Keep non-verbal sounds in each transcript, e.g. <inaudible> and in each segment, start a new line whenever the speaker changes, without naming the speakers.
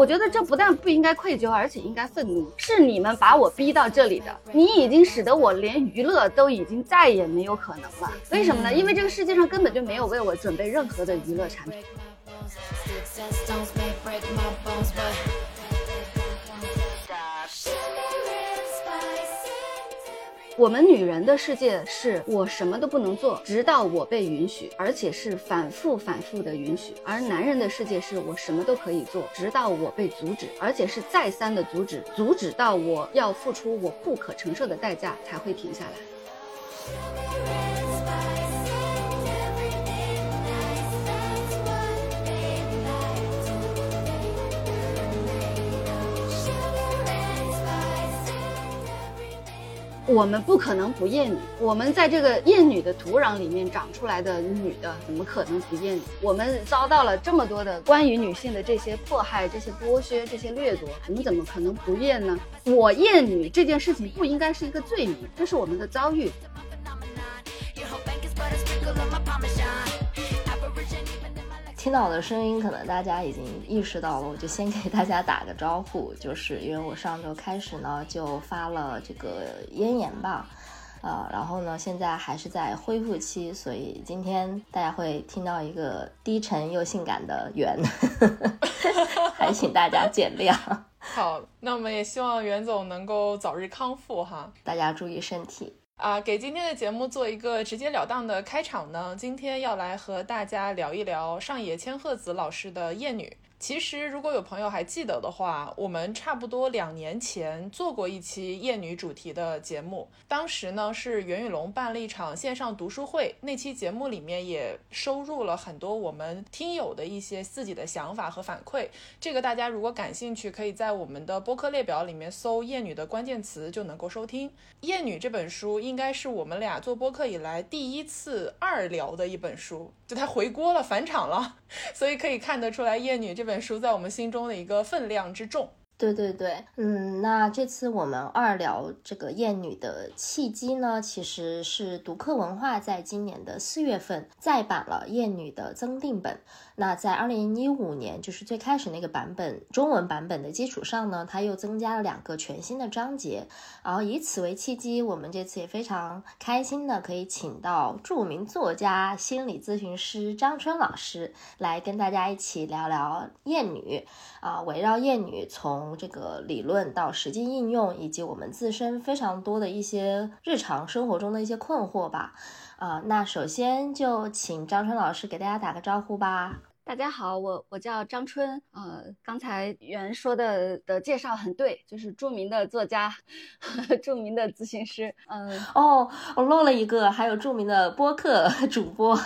我觉得这不但不应该愧疚，而且应该愤怒。是你们把我逼到这里的，你已经使得我连娱乐都已经再也没有可能了。为什么呢？因为这个世界上根本就没有为我准备任何的娱乐产品。我们女人的世界是我什么都不能做，直到我被允许，而且是反复反复的允许；而男人的世界是我什么都可以做，直到我被阻止，而且是再三的阻止，阻止到我要付出我不可承受的代价才会停下来。我们不可能不厌女，我们在这个厌女的土壤里面长出来的女的，怎么可能不厌女？我们遭到了这么多的关于女性的这些迫害、这些剥削、这些掠夺，我们怎么可能不厌呢？我厌女这件事情不应该是一个罪名，这是我们的遭遇。
听到我的声音，可能大家已经意识到了，我就先给大家打个招呼，就是因为我上周开始呢就发了这个咽炎吧，呃，然后呢现在还是在恢复期，所以今天大家会听到一个低沉又性感的袁，<laughs> 还请大家见谅。<laughs>
好，那我们也希望袁总能够早日康复哈，
大家注意身体。
啊，给今天的节目做一个直截了当的开场呢。今天要来和大家聊一聊上野千鹤子老师的《厌女》。其实，如果有朋友还记得的话，我们差不多两年前做过一期厌女主题的节目。当时呢，是袁宇龙办了一场线上读书会，那期节目里面也收入了很多我们听友的一些自己的想法和反馈。这个大家如果感兴趣，可以在我们的播客列表里面搜“厌女”的关键词，就能够收听《厌女》这本书。应该是我们俩做播客以来第一次二聊的一本书，就它回锅了，返场了，所以可以看得出来，《厌女》这本。书在我们心中的一个分量之重。
对对对，嗯，那这次我们二聊这个厌女的契机呢，其实是读客文化在今年的四月份再版了厌女的增订本。那在二零一五年，就是最开始那个版本中文版本的基础上呢，它又增加了两个全新的章节。然后以此为契机，我们这次也非常开心的可以请到著名作家、心理咨询师张春老师来跟大家一起聊聊厌女啊，围绕厌女从这个理论到实际应用，以及我们自身非常多的一些日常生活中的一些困惑吧。啊，那首先就请张春老师给大家打个招呼吧。
大家好，我我叫张春，呃，刚才袁说的的介绍很对，就是著名的作家，<laughs> 著名的咨询师，嗯，
哦，我漏了一个，还有著名的播客 <laughs> 主播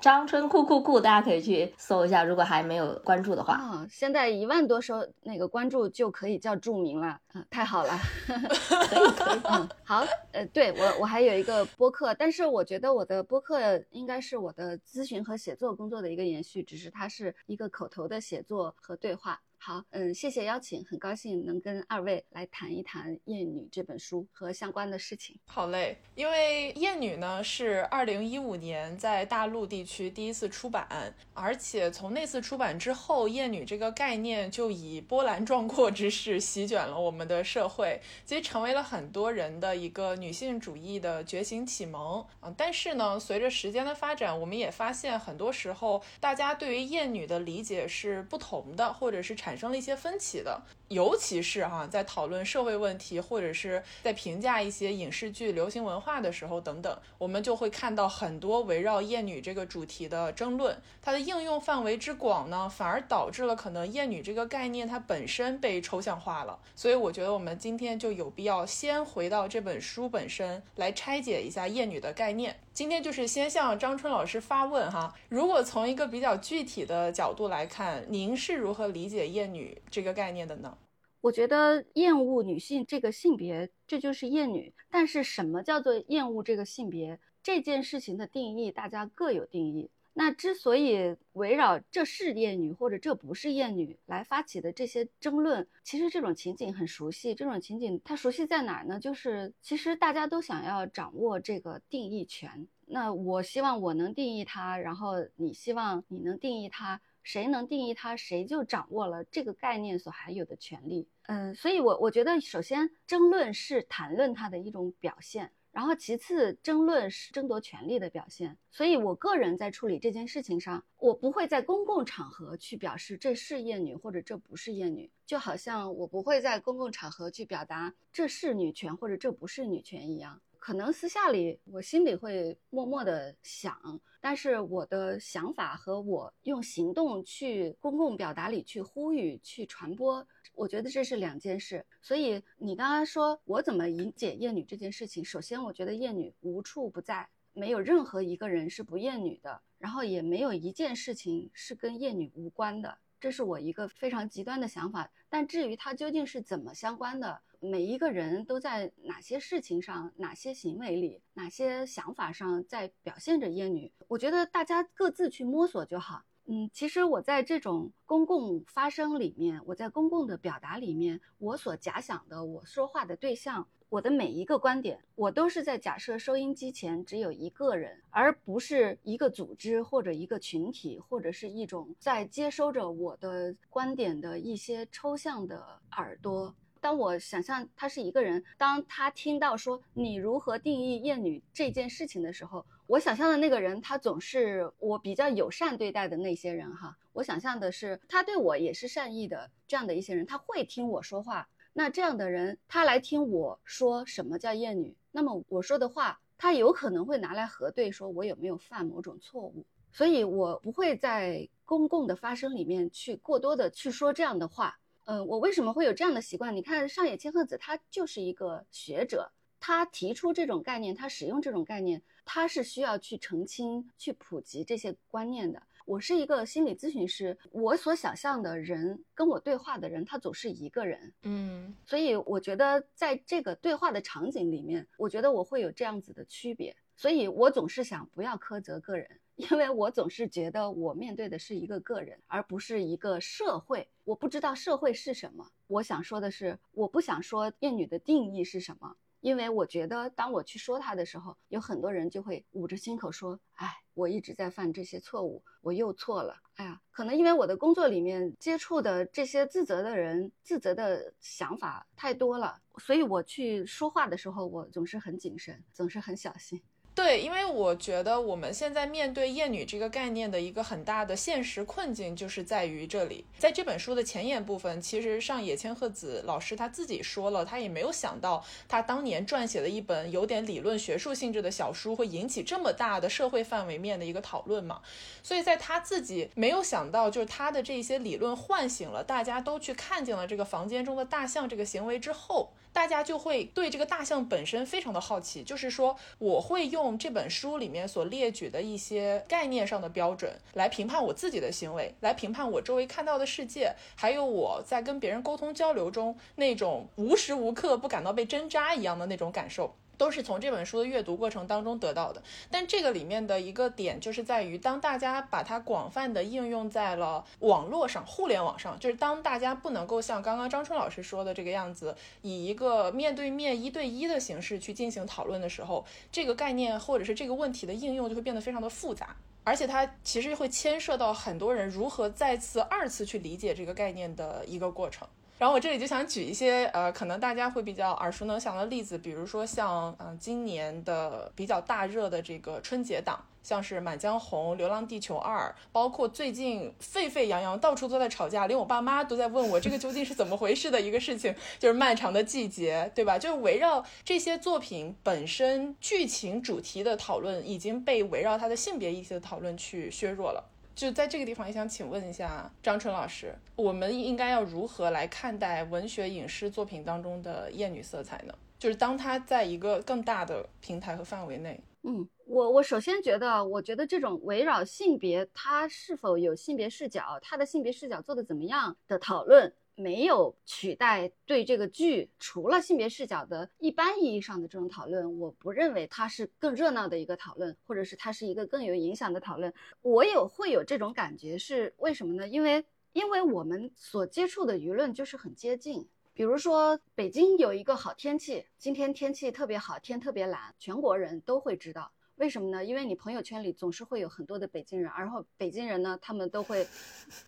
张春酷酷酷，大家可以去搜一下，如果还没有关注的话，
啊，现在一万多收那个关注就可以叫著名了，啊，太好了，<laughs>
可以可以，
嗯，好，呃，对我我还有一个播客，但是我觉得我的播客应该是我的咨询和写作工作的一个延续。只是它是一个口头的写作和对话。好，嗯，谢谢邀请，很高兴能跟二位来谈一谈《厌女》这本书和相关的事情。
好嘞，因为《厌女》呢是二零一五年在大陆地区第一次出版，而且从那次出版之后，“厌女”这个概念就以波澜壮阔之势席卷了我们的社会，其实成为了很多人的一个女性主义的觉醒启蒙啊。但是呢，随着时间的发展，我们也发现很多时候大家对于“厌女”的理解是不同的，或者是产。产生了一些分歧的，尤其是哈，在讨论社会问题或者是在评价一些影视剧、流行文化的时候等等，我们就会看到很多围绕厌女这个主题的争论。它的应用范围之广呢，反而导致了可能厌女这个概念它本身被抽象化了。所以我觉得我们今天就有必要先回到这本书本身来拆解一下厌女的概念。今天就是先向张春老师发问哈，如果从一个比较具体的角度来看，您是如何理解厌女这个概念的呢？
我觉得厌恶女性这个性别，这就是厌女。但是什么叫做厌恶这个性别这件事情的定义，大家各有定义。那之所以围绕这是厌女或者这不是厌女来发起的这些争论，其实这种情景很熟悉。这种情景它熟悉在哪儿呢？就是其实大家都想要掌握这个定义权。那我希望我能定义它，然后你希望你能定义它，谁能定义它，谁就掌握了这个概念所含有的权利。嗯，所以我我觉得，首先争论是谈论它的一种表现。然后，其次，争论是争夺权力的表现。所以，我个人在处理这件事情上，我不会在公共场合去表示这是厌女或者这不是厌女，就好像我不会在公共场合去表达这是女权或者这不是女权一样。可能私下里我心里会默默的想，但是我的想法和我用行动去公共表达里去呼吁、去传播，我觉得这是两件事。所以你刚刚说我怎么理解厌女这件事情，首先我觉得厌女无处不在，没有任何一个人是不厌女的，然后也没有一件事情是跟厌女无关的，这是我一个非常极端的想法。但至于它究竟是怎么相关的？每一个人都在哪些事情上、哪些行为里、哪些想法上在表现着厌女？我觉得大家各自去摸索就好。嗯，其实我在这种公共发声里面，我在公共的表达里面，我所假想的我说话的对象，我的每一个观点，我都是在假设收音机前只有一个人，而不是一个组织或者一个群体，或者是一种在接收着我的观点的一些抽象的耳朵。当我想象他是一个人，当他听到说你如何定义厌女这件事情的时候，我想象的那个人，他总是我比较友善对待的那些人哈。我想象的是他对我也是善意的，这样的一些人，他会听我说话。那这样的人，他来听我说什么叫厌女，那么我说的话，他有可能会拿来核对，说我有没有犯某种错误。所以我不会在公共的发声里面去过多的去说这样的话。嗯，我为什么会有这样的习惯？你看上野千鹤子，他就是一个学者，他提出这种概念，他使用这种概念，他是需要去澄清、去普及这些观念的。我是一个心理咨询师，我所想象的人跟我对话的人，他总是一个人，
嗯，
所以我觉得在这个对话的场景里面，我觉得我会有这样子的区别，所以我总是想不要苛责个人。因为我总是觉得我面对的是一个个人，而不是一个社会。我不知道社会是什么。我想说的是，我不想说厌女的定义是什么，因为我觉得当我去说她的时候，有很多人就会捂着心口说：“哎，我一直在犯这些错误，我又错了。”哎呀，可能因为我的工作里面接触的这些自责的人、自责的想法太多了，所以我去说话的时候，我总是很谨慎，总是很小心。
对，因为我觉得我们现在面对厌女这个概念的一个很大的现实困境，就是在于这里。在这本书的前言部分，其实上野千鹤子老师他自己说了，他也没有想到他当年撰写的一本有点理论学术性质的小书会引起这么大的社会范围面的一个讨论嘛。所以在他自己没有想到，就是他的这些理论唤醒了大家都去看见了这个房间中的大象这个行为之后。大家就会对这个大象本身非常的好奇，就是说，我会用用这本书里面所列举的一些概念上的标准来评判我自己的行为，来评判我周围看到的世界，还有我在跟别人沟通交流中那种无时无刻不感到被针扎一样的那种感受。都是从这本书的阅读过程当中得到的，但这个里面的一个点就是在于，当大家把它广泛的应用在了网络上、互联网上，就是当大家不能够像刚刚张春老师说的这个样子，以一个面对面一对一的形式去进行讨论的时候，这个概念或者是这个问题的应用就会变得非常的复杂，而且它其实会牵涉到很多人如何再次、二次去理解这个概念的一个过程。然后我这里就想举一些呃，可能大家会比较耳熟能详的例子，比如说像嗯今年的比较大热的这个春节档，像是《满江红》《流浪地球二》，包括最近沸沸扬扬，到处都在吵架，连我爸妈都在问我这个究竟是怎么回事的一个事情，就是《漫长的季节》，对吧？就是围绕这些作品本身剧情主题的讨论，已经被围绕它的性别议题的讨论去削弱了。就在这个地方，也想请问一下张春老师，我们应该要如何来看待文学影视作品当中的艳女色彩呢？就是当它在一个更大的平台和范围内，
嗯，我我首先觉得，我觉得这种围绕性别，它是否有性别视角，它的性别视角做的怎么样的讨论，没有取代对这个剧除了性别视角的一般意义上的这种讨论。我不认为它是更热闹的一个讨论，或者是它是一个更有影响的讨论。我有会有这种感觉，是为什么呢？因为因为我们所接触的舆论就是很接近。比如说，北京有一个好天气，今天天气特别好，天特别蓝，全国人都会知道。为什么呢？因为你朋友圈里总是会有很多的北京人，然后北京人呢，他们都会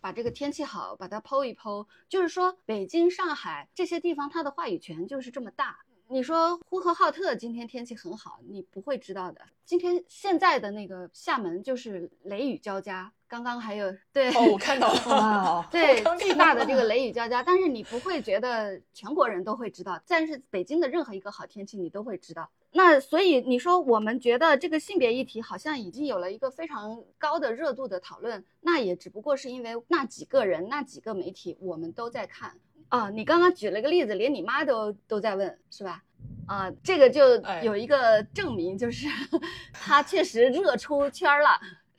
把这个天气好，把它剖一剖。就是说，北京、上海这些地方，它的话语权就是这么大。你说呼和浩特今天天气很好，你不会知道的。今天现在的那个厦门就是雷雨交加。刚刚还有对
哦，我看到了，<laughs>
对巨大的这个雷雨交加，但是你不会觉得全国人都会知道，但是北京的任何一个好天气你都会知道。那所以你说我们觉得这个性别议题好像已经有了一个非常高的热度的讨论，那也只不过是因为那几个人、那几个媒体我们都在看啊。你刚刚举了个例子，连你妈都都在问，是吧？啊，这个就有一个证明，就是 <laughs> 他确实热出圈了。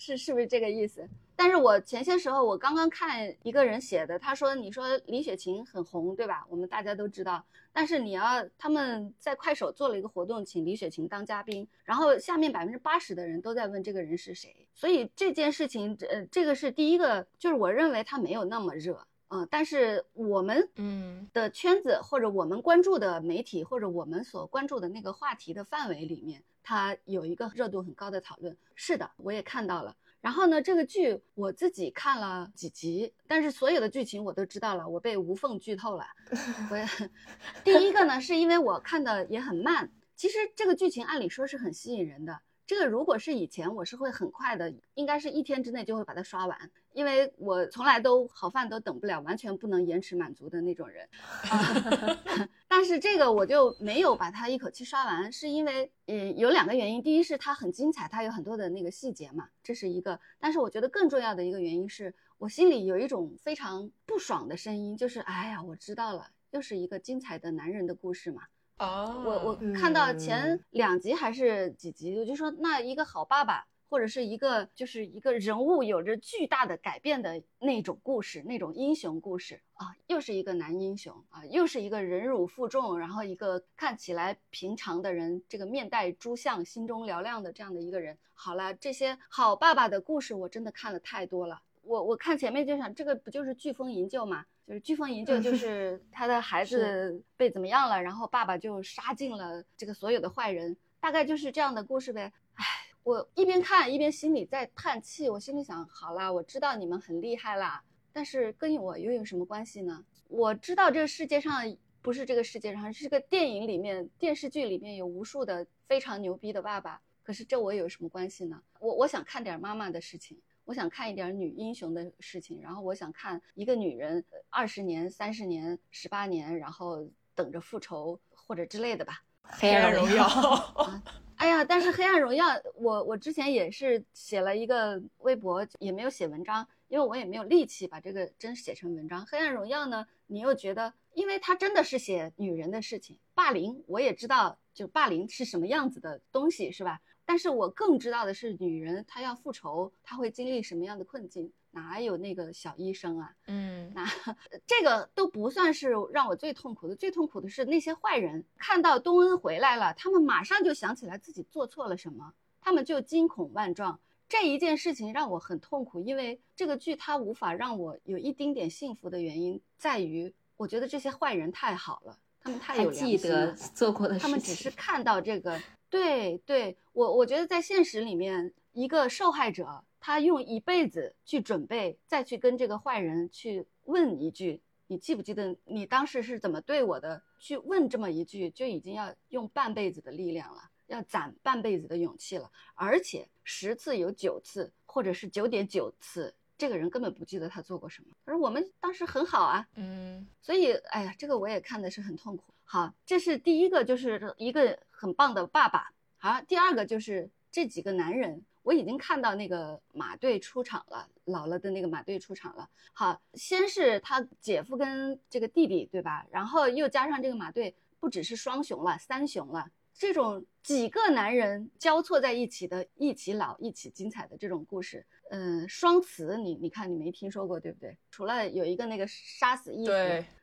是是不是这个意思？但是我前些时候我刚刚看一个人写的，他说你说李雪琴很红，对吧？我们大家都知道。但是你要他们在快手做了一个活动，请李雪琴当嘉宾，然后下面百分之八十的人都在问这个人是谁。所以这件事情，呃，这个是第一个，就是我认为他没有那么热，嗯。但是我们嗯的圈子或者我们关注的媒体或者我们所关注的那个话题的范围里面。它有一个热度很高的讨论，是的，我也看到了。然后呢，这个剧我自己看了几集，但是所有的剧情我都知道了，我被无缝剧透了。<laughs> 我第一个呢，是因为我看的也很慢，其实这个剧情按理说是很吸引人的。这个如果是以前，我是会很快的，应该是一天之内就会把它刷完，因为我从来都好饭都等不了，完全不能延迟满足的那种人。<laughs> 但是这个我就没有把它一口气刷完，是因为嗯有两个原因，第一是它很精彩，它有很多的那个细节嘛，这是一个。但是我觉得更重要的一个原因是我心里有一种非常不爽的声音，就是哎呀，我知道了，又是一个精彩的男人的故事嘛。
哦，
我我看到前两集还是几集，我就说那一个好爸爸，或者是一个就是一个人物有着巨大的改变的那种故事，那种英雄故事啊，又是一个男英雄啊，又是一个忍辱负重，然后一个看起来平常的人，这个面带猪相，心中嘹亮的这样的一个人。好了，这些好爸爸的故事我真的看了太多了，我我看前面就想，这个不就是飓风营救吗？就是飓风营救，就是他的孩子被怎么样了，然后爸爸就杀尽了这个所有的坏人，大概就是这样的故事呗。唉，我一边看一边心里在叹气，我心里想，好啦，我知道你们很厉害啦，但是跟我又有什么关系呢？我知道这个世界上不是这个世界上，是个电影里面、电视剧里面有无数的非常牛逼的爸爸，可是这我有什么关系呢？我我想看点妈妈的事情。我想看一点女英雄的事情，然后我想看一个女人二十年、三十年、十八年，然后等着复仇或者之类的吧。
黑暗荣耀，<laughs>
哎呀，但是黑暗荣耀，我我之前也是写了一个微博，也没有写文章，因为我也没有力气把这个真写成文章。黑暗荣耀呢，你又觉得，因为它真的是写女人的事情，霸凌我也知道，就霸凌是什么样子的东西，是吧？但是我更知道的是，女人她要复仇，她会经历什么样的困境？哪有那个小医生啊？嗯，那这个都不算是让我最痛苦的，最痛苦的是那些坏人看到东恩回来了，他们马上就想起来自己做错了什么，他们就惊恐万状。这一件事情让我很痛苦，因为这个剧它无法让我有一丁点幸福的原因在于，我觉得这些坏人太好了，他们太有
记得做过的事
情，他们只是看到这个。对对，我我觉得在现实里面，一个受害者他用一辈子去准备，再去跟这个坏人去问一句：“你记不记得你当时是怎么对我的？”去问这么一句，就已经要用半辈子的力量了，要攒半辈子的勇气了。而且十次有九次，或者是九点九次，这个人根本不记得他做过什么。他说我们当时很好啊，嗯，所以哎呀，这个我也看的是很痛苦。好，这是第一个，就是一个很棒的爸爸。好，第二个就是这几个男人，我已经看到那个马队出场了，老了的那个马队出场了。好，先是他姐夫跟这个弟弟，对吧？然后又加上这个马队，不只是双雄了，三雄了。这种几个男人交错在一起的，一起老，一起精彩的这种故事。嗯，双雌，你你看你没听说过对不对？除了有一个那个杀死义父，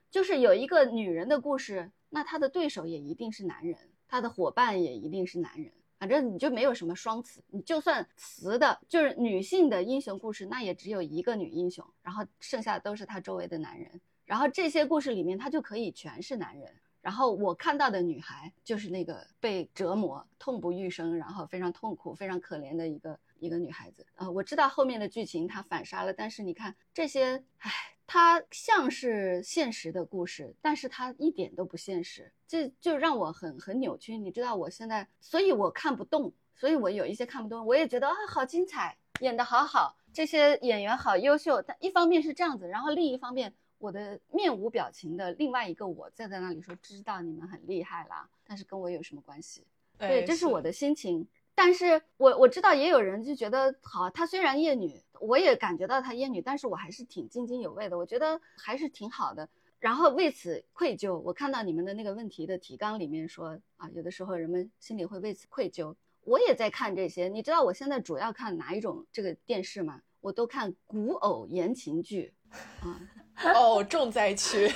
就是有一个女人的故事，那她的对手也一定是男人，他的伙伴也一定是男人。反正你就没有什么双雌，你就算雌的，就是女性的英雄故事，那也只有一个女英雄，然后剩下的都是她周围的男人。然后这些故事里面，她就可以全是男人。然后我看到的女孩就是那个被折磨、痛不欲生，然后非常痛苦、非常可怜的一个一个女孩子。呃，我知道后面的剧情她反杀了，但是你看这些，唉，它像是现实的故事，但是它一点都不现实。这就让我很很扭曲，你知道我现在，所以我看不动，所以我有一些看不动。我也觉得啊，好精彩，演得好好，这些演员好优秀。但一方面是这样子，然后另一方面，我的面无表情的另外一个我站在那里说，知道你们很厉害啦，但是跟我有什么关系？对，这是我的心情。但是我我知道也有人就觉得好，她虽然厌女，我也感觉到她厌女，但是我还是挺津津有味的，我觉得还是挺好的。然后为此愧疚，我看到你们的那个问题的提纲里面说啊，有的时候人们心里会为此愧疚。我也在看这些，你知道我现在主要看哪一种这个电视吗？我都看古偶言情剧，啊，<laughs>
哦，重灾区，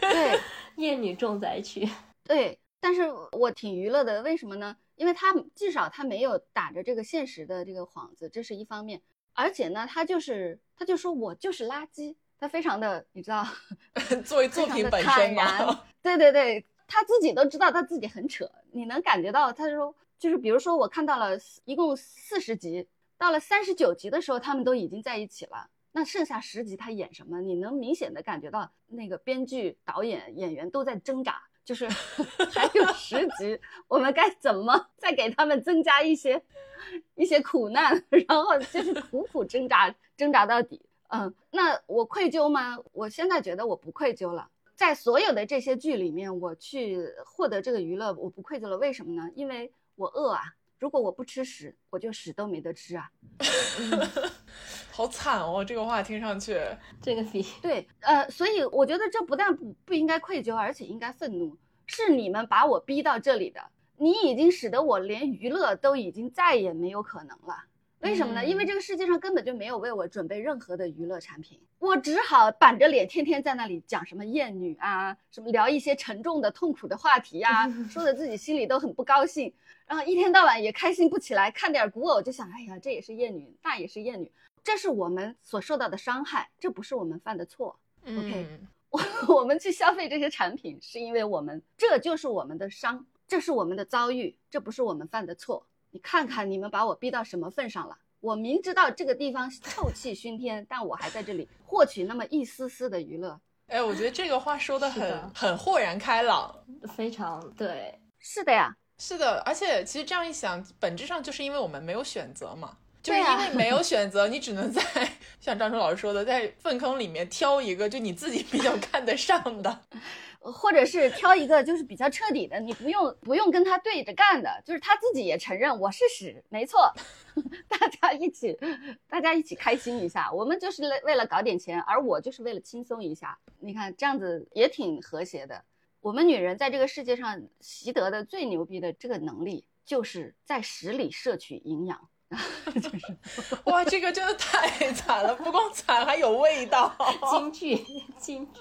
对，<laughs>
厌女重灾区，
对。但是我挺娱乐的，为什么呢？因为他至少他没有打着这个现实的这个幌子，这是一方面。而且呢，他就是他就说我就是垃圾。他非常的，你知道，<laughs>
作为作品本身嘛？<laughs>
对对对，他自己都知道他自己很扯，你能感觉到。他说，就是比如说，我看到了一共四十集，到了三十九集的时候，他们都已经在一起了。那剩下十集他演什么？你能明显的感觉到那个编剧、导演、演员都在挣扎，就是 <laughs> 还有十集，我们该怎么再给他们增加一些一些苦难，<laughs> 然后就是苦苦挣扎，挣扎到底。嗯，那我愧疚吗？我现在觉得我不愧疚了。在所有的这些剧里面，我去获得这个娱乐，我不愧疚了。为什么呢？因为我饿啊！如果我不吃屎，我就屎都没得吃啊！<laughs>
好惨哦，这个话听上去，
这个比 <laughs>
对，呃，所以我觉得这不但不不应该愧疚，而且应该愤怒。是你们把我逼到这里的，你已经使得我连娱乐都已经再也没有可能了。为什么呢？因为这个世界上根本就没有为我准备任何的娱乐产品，我只好板着脸天天在那里讲什么厌女啊，什么聊一些沉重的、痛苦的话题呀，<laughs> 说的自己心里都很不高兴，然后一天到晚也开心不起来，看点古偶就想，哎呀，这也是厌女，那也是厌女，这是我们所受到的伤害，这不是我们犯的错。OK，我我们去消费这些产品，是因为我们这就是我们的伤，这是我们的遭遇，这不是我们犯的错。你看看你们把我逼到什么份上了？我明知道这个地方臭气熏天，但我还在这里获取那么一丝丝的娱乐。
哎，我觉得这个话说的很很豁然开朗，
非常对，
是的呀，
是的。而且其实这样一想，本质上就是因为我们没有选择嘛，就是因为没有选择，你只能在 <laughs> 像张春老师说的，在粪坑里面挑一个就你自己比较看得上的。<laughs>
或者是挑一个就是比较彻底的，你不用不用跟他对着干的，就是他自己也承认我是屎，没错，<laughs> 大家一起，大家一起开心一下，我们就是为为了搞点钱，而我就是为了轻松一下，你看这样子也挺和谐的。我们女人在这个世界上习得的最牛逼的这个能力，就是在屎里摄取营养。<laughs>
就是哇，这个真的太惨了，不光惨，还有味道。<laughs>
京剧，<laughs> 京剧。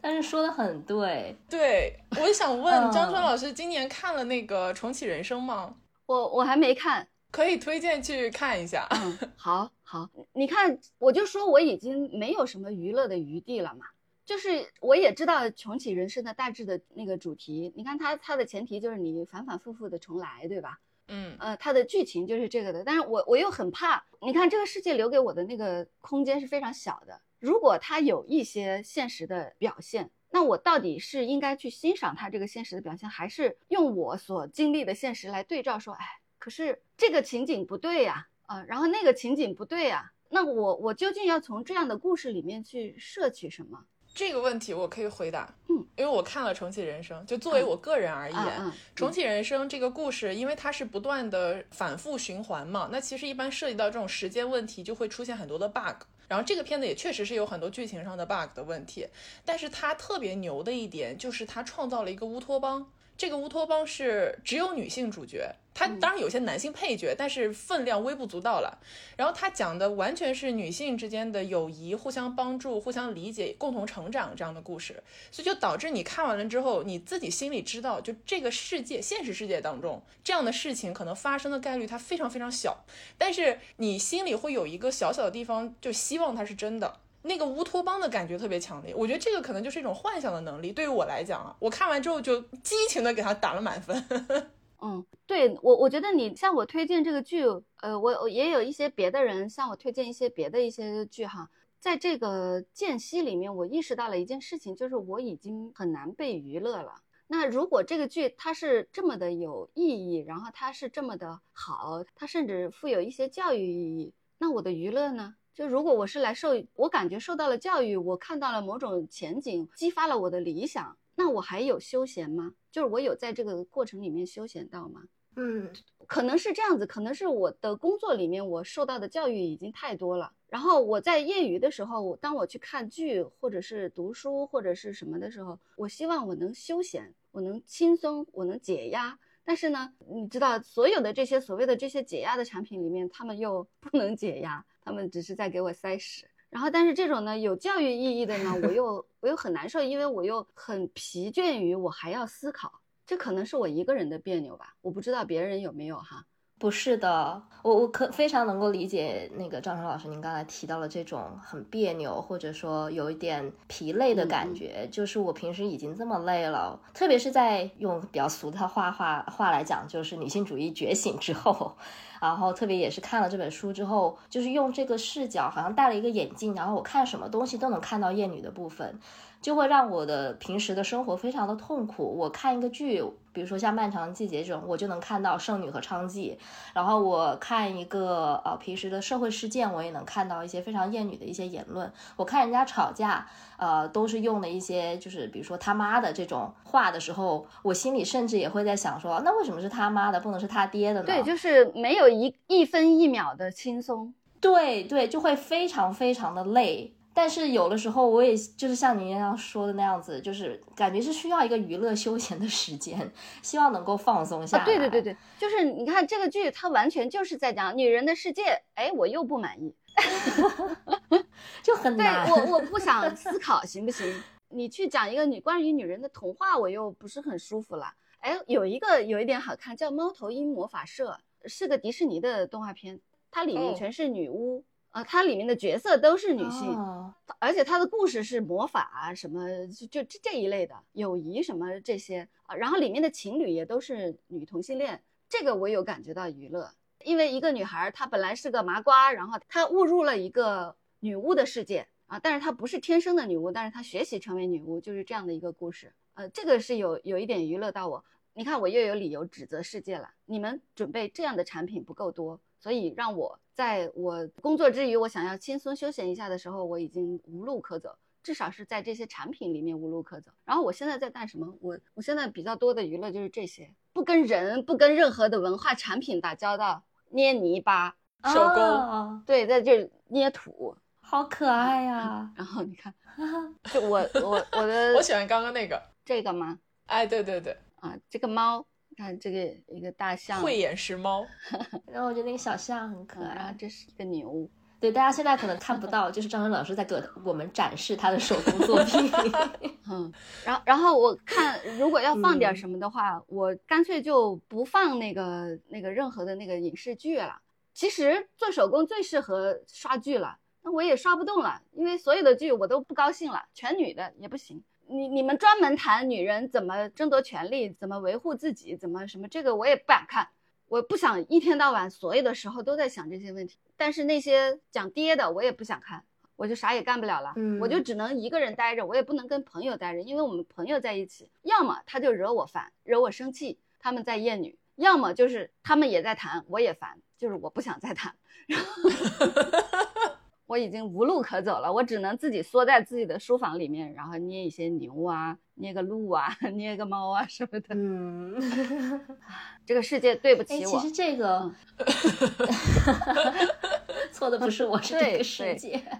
但是说的很对，
对，我想问张春老师，今年看了那个重启人生吗？
我我还没看，
可以推荐去看一下。
嗯，好好，你看，我就说我已经没有什么娱乐的余地了嘛。就是我也知道重启人生的大致的那个主题，你看它它的前提就是你反反复复的重来，对吧？
嗯
呃，它的剧情就是这个的，但是我我又很怕，你看这个世界留给我的那个空间是非常小的。如果它有一些现实的表现，那我到底是应该去欣赏它这个现实的表现，还是用我所经历的现实来对照说，哎，可是这个情景不对呀，啊，然后那个情景不对呀，那我我究竟要从这样的故事里面去摄取什么？
这个问题我可以回答，
嗯，
因为我看了《重启人生》，就作为我个人而言，《重启人生》这个故事，因为它是不断的反复循环嘛，那其实一般涉及到这种时间问题，就会出现很多的 bug。然后这个片子也确实是有很多剧情上的 bug 的问题，但是它特别牛的一点就是它创造了一个乌托邦，这个乌托邦是只有女性主角。他当然有些男性配角，但是分量微不足道了。然后他讲的完全是女性之间的友谊、互相帮助、互相理解、共同成长这样的故事，所以就导致你看完了之后，你自己心里知道，就这个世界现实世界当中这样的事情可能发生的概率它非常非常小，但是你心里会有一个小小的地方，就希望它是真的。那个乌托邦的感觉特别强烈，我觉得这个可能就是一种幻想的能力。对于我来讲啊，我看完之后就激情的给他打了满分。
嗯，对我，我觉得你向我推荐这个剧，呃，我我也有一些别的人向我推荐一些别的一些剧哈。在这个间隙里面，我意识到了一件事情，就是我已经很难被娱乐了。那如果这个剧它是这么的有意义，然后它是这么的好，它甚至富有一些教育意义，那我的娱乐呢？就如果我是来受，我感觉受到了教育，我看到了某种前景，激发了我的理想，那我还有休闲吗？就是我有在这个过程里面休闲到吗？
嗯，
可能是这样子，可能是我的工作里面我受到的教育已经太多了。然后我在业余的时候，当我去看剧或者是读书或者是什么的时候，我希望我能休闲，我能轻松，我能解压。但是呢，你知道，所有的这些所谓的这些解压的产品里面，他们又不能解压。他们只是在给我塞屎，然后但是这种呢有教育意义的呢，我又我又很难受，因为我又很疲倦于我还要思考，这可能是我一个人的别扭吧，我不知道别人有没有哈。
不是的，我我可非常能够理解那个张晨老师，您刚才提到了这种很别扭，或者说有一点疲累的感觉。就是我平时已经这么累了，特别是在用比较俗的话话话来讲，就是女性主义觉醒之后，然后特别也是看了这本书之后，就是用这个视角，好像戴了一个眼镜，然后我看什么东西都能看到厌女的部分。就会让我的平时的生活非常的痛苦。我看一个剧，比如说像《漫长的季节》这种，我就能看到剩女和娼妓；然后我看一个呃平时的社会事件，我也能看到一些非常厌女的一些言论。我看人家吵架，呃，都是用的一些就是比如说他妈的这种话的时候，我心里甚至也会在想说，那为什么是他妈的，不能是他爹的呢？
对，就是没有一一分一秒的轻松。
对对，就会非常非常的累。但是有的时候，我也就是像您刚刚说的那样子，就是感觉是需要一个娱乐休闲的时间，希望能够放松下来。
对对对对，就是你看这个剧，它完全就是在讲女人的世界。哎，我又不满意，<laughs>
就很难。
对我我不想思考，行不行？<laughs> 你去讲一个女关于女人的童话，我又不是很舒服了。哎，有一个有一点好看，叫《猫头鹰魔法社》，是个迪士尼的动画片，它里面全是女巫。啊，它里面的角色都是女性，而且它的故事是魔法啊，什么就就这这一类的友谊什么这些啊，然后里面的情侣也都是女同性恋，这个我有感觉到娱乐，因为一个女孩她本来是个麻瓜，然后她误入了一个女巫的世界啊，但是她不是天生的女巫，但是她学习成为女巫，就是这样的一个故事，呃，这个是有有一点娱乐到我，你看我又有理由指责世界了，你们准备这样的产品不够多。所以让我在我工作之余，我想要轻松休闲一下的时候，我已经无路可走，至少是在这些产品里面无路可走。然后我现在在干什么？我我现在比较多的娱乐就是这些，不跟人，不跟任何的文化产品打交道，捏泥巴，
手工，
对，在这捏土，
好可爱呀。<laughs>
然后你看，<laughs> 就我我我的，
我喜欢刚刚那个
这个吗？
哎，对对对，
啊，这个猫。看这个一个大象，
慧眼识猫。<laughs>
然后我觉得那个小象很可爱。
这是一个牛。
对，大家现在可能看不到，就是张文老师在给我们展示他的手工作品。<laughs>
嗯，然后然后我看，如果要放点什么的话，我干脆就不放那个那个任何的那个影视剧了。其实做手工最适合刷剧了，那我也刷不动了，因为所有的剧我都不高兴了，全女的也不行。你你们专门谈女人怎么争夺权利，怎么维护自己，怎么什么这个我也不敢看，我不想一天到晚所有的时候都在想这些问题。但是那些讲爹的我也不想看，我就啥也干不了了，我就只能一个人待着，我也不能跟朋友待着，因为我们朋友在一起，要么他就惹我烦，惹我生气，他们在厌女；要么就是他们也在谈，我也烦，就是我不想再谈。<laughs> 我已经无路可走了，我只能自己缩在自己的书房里面，然后捏一些牛啊，捏个鹿啊，<laughs> 捏个猫啊什么的。嗯，这个世界对不起
我。其实这个 <laughs> 错的不是我，是这个世界。<laughs>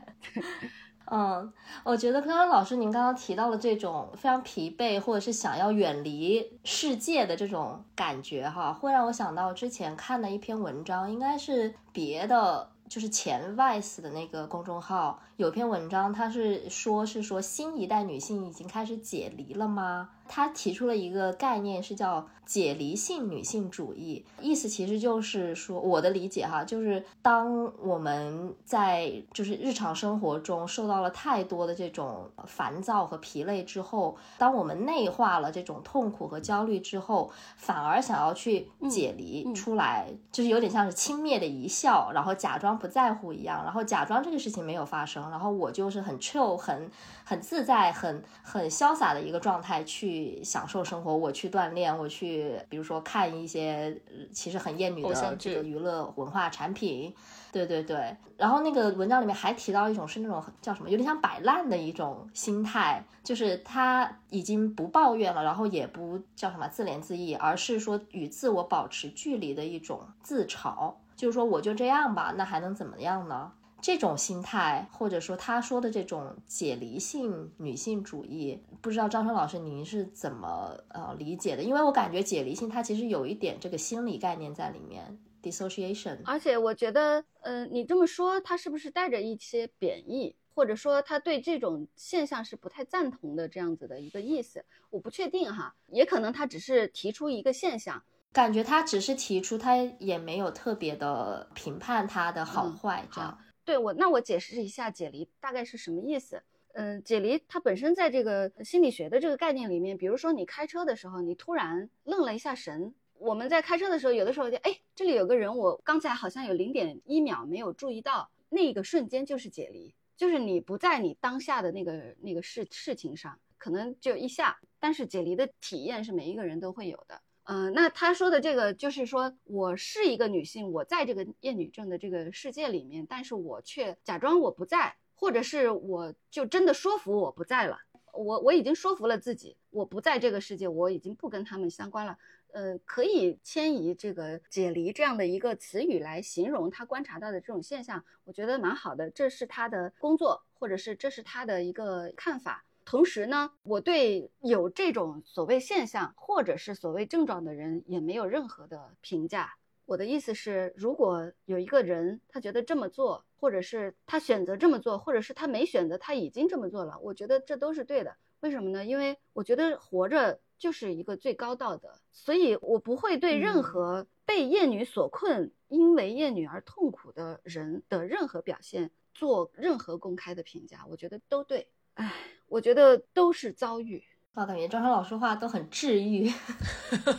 嗯，我觉得刚刚老师您刚刚提到了这种非常疲惫或者是想要远离世界的这种感觉哈，会让我想到之前看的一篇文章，应该是别的。就是前 Vice 的那个公众号有篇文章，他是说，是说新一代女性已经开始解离了吗？他提出了一个概念，是叫解离性女性主义，意思其实就是说，我的理解哈，就是当我们在就是日常生活中受到了太多的这种烦躁和疲累之后，当我们内化了这种痛苦和焦虑之后，反而想要去解离出来，就是有点像是轻蔑的一笑，然后假装不在乎一样，然后假装这个事情没有发生，然后我就是很 chill 很。很自在、很很潇洒的一个状态去享受生活。我去锻炼，我去，比如说看一些其实很厌女的这个娱乐文化产品。对对对。然后那个文章里面还提到一种是那种叫什么，有点像摆烂的一种心态，就是他已经不抱怨了，然后也不叫什么自怜自艾，而是说与自我保持距离的一种自嘲，就是说我就这样吧，那还能怎么样呢？这种心态，或者说他说的这种解离性女性主义，不知道张春老师您是怎么呃理解的？因为我感觉解离性它其实有一点这个心理概念在里面，dissociation。
而且我觉得，嗯，你这么说，他是不是带着一些贬义，或者说他对这种现象是不太赞同的这样子的一个意思？我不确定哈，也可能他只是提出一个现象，
感觉他只是提出，他也没有特别的评判他的好坏这样。
对我，那我解释一下解离大概是什么意思。嗯，解离它本身在这个心理学的这个概念里面，比如说你开车的时候，你突然愣了一下神。我们在开车的时候，有的时候就哎，这里有个人，我刚才好像有零点一秒没有注意到，那个瞬间就是解离，就是你不在你当下的那个那个事事情上，可能就一下。但是解离的体验是每一个人都会有的。嗯，那他说的这个就是说，我是一个女性，我在这个厌女症的这个世界里面，但是我却假装我不在，或者是我就真的说服我不在了，我我已经说服了自己，我不在这个世界，我已经不跟他们相关了。呃，可以迁移这个解离这样的一个词语来形容他观察到的这种现象，我觉得蛮好的，这是他的工作，或者是这是他的一个看法。同时呢，我对有这种所谓现象或者是所谓症状的人也没有任何的评价。我的意思是，如果有一个人他觉得这么做，或者是他选择这么做，或者是他没选择他已经这么做了，我觉得这都是对的。为什么呢？因为我觉得活着就是一个最高道德，所以我不会对任何被厌女所困、因为厌女而痛苦的人的任何表现做任何公开的评价。我觉得都对。唉。我觉得都是遭遇，
我感觉张超老师话都很治愈。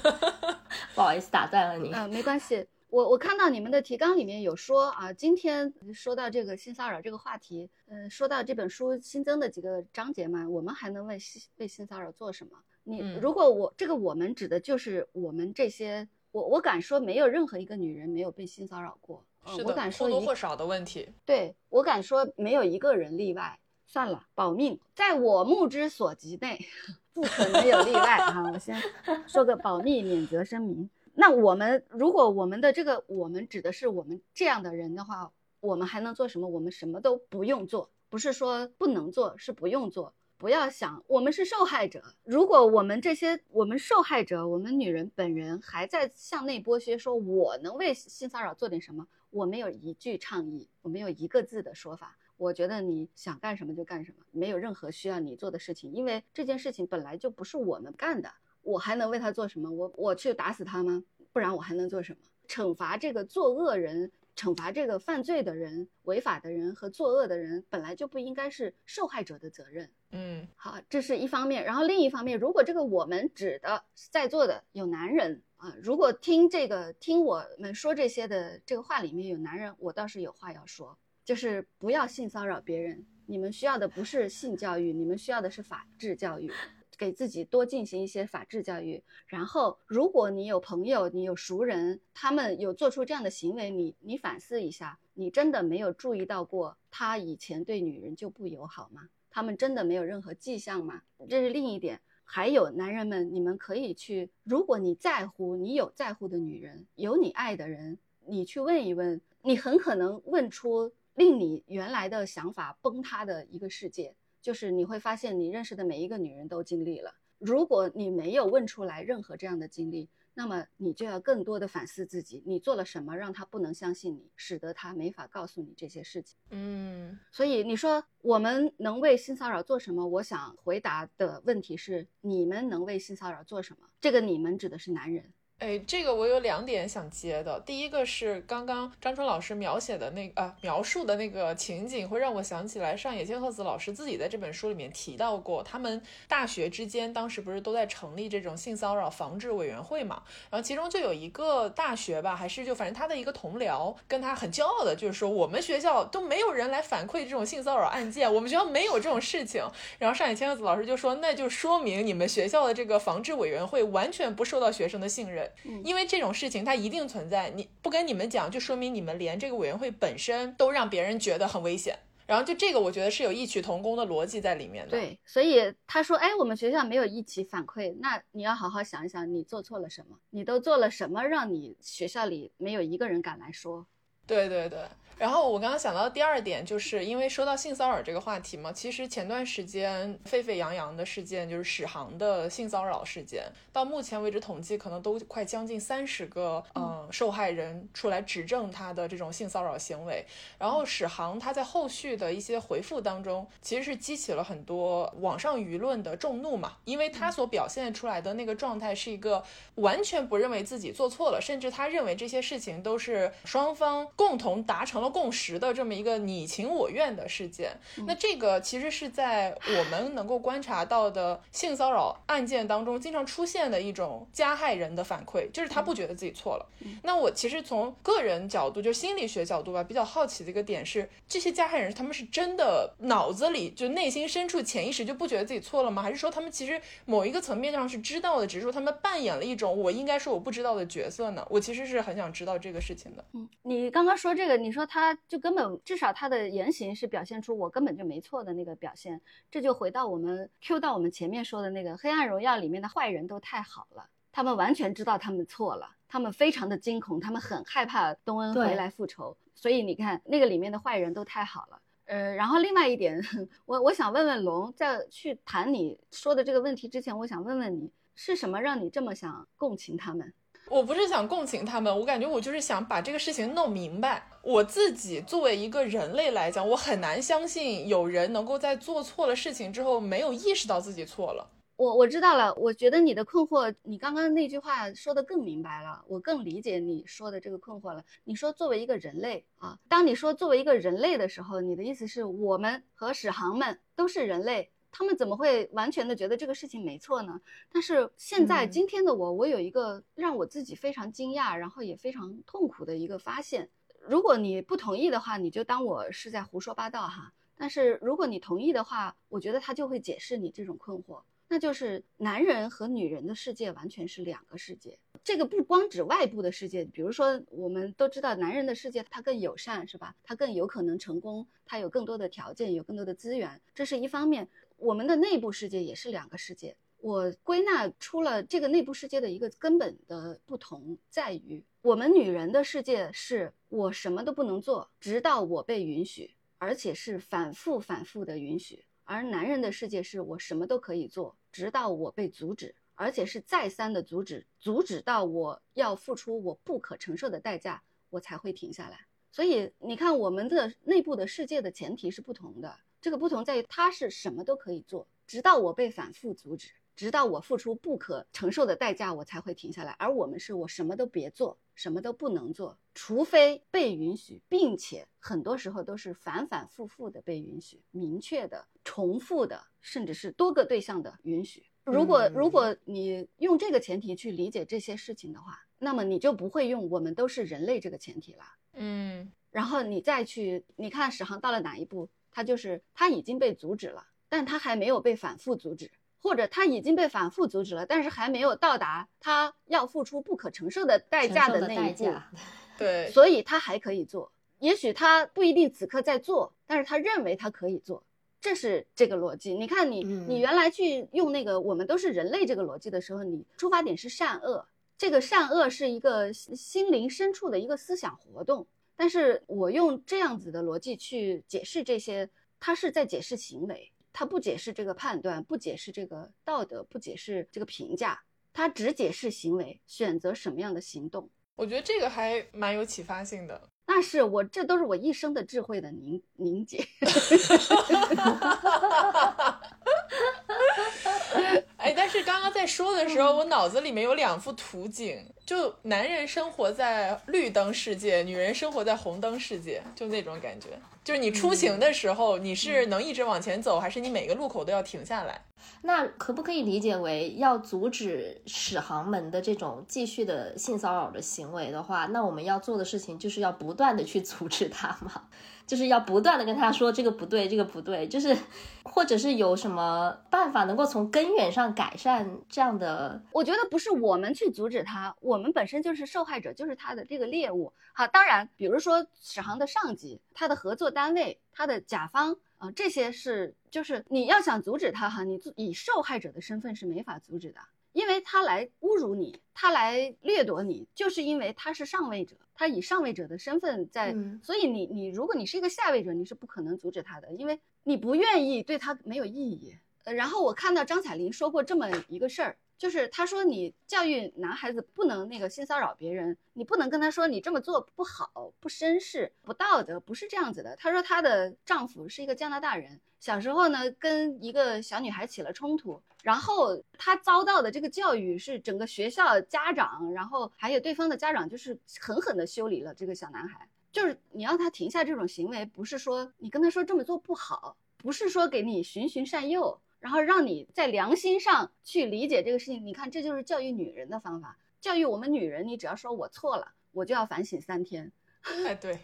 <laughs> 不好意思打断了你。
嗯，没关系。我我看到你们的提纲里面有说啊，今天说到这个性骚扰这个话题，嗯，说到这本书新增的几个章节嘛，我们还能为性为性骚扰做什么？你如果我这个我们指的就是我们这些，我我敢说没有任何一个女人没有被性骚扰过。
是
的，
或多或少的问题。
对我敢说没有一个人例外。算了，保命，在我目之所及内，不可能有例外啊！我先说个保密免责声明。那我们如果我们的这个我们指的是我们这样的人的话，我们还能做什么？我们什么都不用做，不是说不能做，是不用做。不要想我们是受害者。如果我们这些我们受害者，我们女人本人还在向内剥削，说我能为性骚扰做点什么？我没有一句倡议，我没有一个字的说法。我觉得你想干什么就干什么，没有任何需要你做的事情，因为这件事情本来就不是我们干的，我还能为他做什么？我我去打死他吗？不然我还能做什么？惩罚这个作恶人，惩罚这个犯罪的人、违法的人和作恶的人，本来就不应该是受害者的责任。
嗯，
好，这是一方面。然后另一方面，如果这个我们指的在座的有男人啊，如果听这个听我们说这些的这个话里面有男人，我倒是有话要说。就是不要性骚扰别人，你们需要的不是性教育，你们需要的是法治教育，给自己多进行一些法治教育。然后，如果你有朋友，你有熟人，他们有做出这样的行为，你你反思一下，你真的没有注意到过他以前对女人就不友好吗？他们真的没有任何迹象吗？这是另一点。还有男人们，你们可以去，如果你在乎，你有在乎的女人，有你爱的人，你去问一问，你很可能问出。令你原来的想法崩塌的一个世界。就是你会发现，你认识的每一个女人都经历了。如果你没有问出来任何这样的经历，那么你就要更多的反思自己，你做了什么让他不能相信你，使得他没法告诉你这些事情。
嗯，
所以你说我们能为性骚扰做什么？我想回答的问题是：你们能为性骚扰做什么？这个你们指的是男人。
哎，这个我有两点想接的。第一个是刚刚张春老师描写的那呃描述的那个情景，会让我想起来上野千鹤子老师自己在这本书里面提到过，他们大学之间当时不是都在成立这种性骚扰防治委员会嘛？然后其中就有一个大学吧，还是就反正他的一个同僚跟他很骄傲的，就是说我们学校都没有人来反馈这种性骚扰案件，我们学校没有这种事情。然后上野千鹤子老师就说，那就说明你们学校的这个防治委员会完全不受到学生的信任。因为这种事情它一定存在，你不跟你们讲，就说明你们连这个委员会本身都让别人觉得很危险。然后就这个，我觉得是有异曲同工的逻辑在里面的。
对，所以他说，哎，我们学校没有一起反馈，那你要好好想一想，你做错了什么？你都做了什么，让你学校里没有一个人敢来说？
对对对。然后我刚刚想到第二点，就是因为说到性骚扰这个话题嘛，其实前段时间沸沸扬扬的事件就是史航的性骚扰事件，到目前为止统计可能都快将近三十个嗯受害人出来指证他的这种性骚扰行为。然后史航他在后续的一些回复当中，其实是激起了很多网上舆论的众怒嘛，因为他所表现出来的那个状态是一个完全不认为自己做错了，甚至他认为这些事情都是双方共同达成了。共识的这么一个你情我愿的事件，那这个其实是在我们能够观察到的性骚扰案件当中经常出现的一种加害人的反馈，就是他不觉得自己错了。那我其实从个人角度，就心理学角度吧，比较好奇的一个点是，这些加害人他们是真的脑子里就内心深处潜意识就不觉得自己错了吗？还是说他们其实某一个层面上是知道的，只是说他们扮演了一种我应该说我不知道的角色呢？我其实是很想知道这个事情的。
嗯，你刚刚说这个，你说他。他就根本至少他的言行是表现出我根本就没错的那个表现，这就回到我们 Q 到我们前面说的那个《黑暗荣耀》里面的坏人都太好了，他们完全知道他们错了，他们非常的惊恐，他们很害怕东恩回来复仇，所以你看那个里面的坏人都太好了。呃，然后另外一点，<laughs> 我我想问问龙，在去谈你说的这个问题之前，我想问问你是什么让你这么想共情他们？
我不是想共情他们，我感觉我就是想把这个事情弄明白。我自己作为一个人类来讲，我很难相信有人能够在做错了事情之后没有意识到自己错了。
我我知道了，我觉得你的困惑，你刚刚那句话说的更明白了，我更理解你说的这个困惑了。你说作为一个人类啊，当你说作为一个人类的时候，你的意思是我们和史航们都是人类。他们怎么会完全的觉得这个事情没错呢？但是现在今天的我，我有一个让我自己非常惊讶，然后也非常痛苦的一个发现。如果你不同意的话，你就当我是在胡说八道哈。但是如果你同意的话，我觉得他就会解释你这种困惑，那就是男人和女人的世界完全是两个世界。这个不光指外部的世界，比如说我们都知道，男人的世界他更友善，是吧？他更有可能成功，他有更多的条件，有更多的资源，这是一方面。我们的内部世界也是两个世界。我归纳出了这个内部世界的一个根本的不同，在于我们女人的世界是我什么都不能做，直到我被允许，而且是反复反复的允许；而男人的世界是我什么都可以做，直到我被阻止，而且是再三的阻止，阻止到我要付出我不可承受的代价，我才会停下来。所以你看，我们的内部的世界的前提是不同的。这个不同在于，他是什么都可以做，直到我被反复阻止，直到我付出不可承受的代价，我才会停下来。而我们是我什么都别做，什么都不能做，除非被允许，并且很多时候都是反反复复的被允许，明确的、重复的，甚至是多个对象的允许。如果如果你用这个前提去理解这些事情的话，那么你就不会用“我们都是人类”这个前提了。
嗯，
然后你再去，你看史航到了哪一步？他就是他已经被阻止了，但他还没有被反复阻止，或者他已经被反复阻止了，但是还没有到达他要付出不可承受的代价的那一步。<laughs>
对，
所以他还可以做。也许他不一定此刻在做，但是他认为他可以做，这是这个逻辑。你看，你你原来去用那个“我们都是人类”这个逻辑的时候，你出发点是善恶，这个善恶是一个心灵深处的一个思想活动。但是我用这样子的逻辑去解释这些，他是在解释行为，他不解释这个判断，不解释这个道德，不解释这个评价，他只解释行为，选择什么样的行动。
我觉得这个还蛮有启发性的。
那是我，这都是我一生的智慧的凝凝结。<laughs>
哎，但是刚刚在说的时候，我脑子里面有两幅图景，就男人生活在绿灯世界，女人生活在红灯世界，就那种感觉。就是你出行的时候，你是能一直往前走，还是你每个路口都要停下来？
那可不可以理解为要阻止史航们的这种继续的性骚扰的行为的话，那我们要做的事情就是要不断的去阻止他吗？就是要不断的跟他说这个不对，这个不对，就是或者是有什么办法能够从根源上改善这样的？
我觉得不是我们去阻止他，我们本身就是受害者，就是他的这个猎物。好，当然，比如说史航的上级，他的合作单位，他的甲方啊，这些是就是你要想阻止他哈，你以受害者的身份是没法阻止的。因为他来侮辱你，他来掠夺你，就是因为他是上位者，他以上位者的身份在，所以你你如果你是一个下位者，你是不可能阻止他的，因为你不愿意对他没有意义。呃，然后我看到张彩玲说过这么一个事儿。就是他说你教育男孩子不能那个性骚扰别人，你不能跟他说你这么做不好、不绅士、不道德，不是这样子的。她说她的丈夫是一个加拿大人，小时候呢跟一个小女孩起了冲突，然后他遭到的这个教育是整个学校家长，然后还有对方的家长就是狠狠的修理了这个小男孩。就是你让他停下这种行为，不是说你跟他说这么做不好，不是说给你循循善诱。然后让你在良心上去理解这个事情，你看，这就是教育女人的方法。教育我们女人，你只要说我错了，我就要反省三天。
哎，对。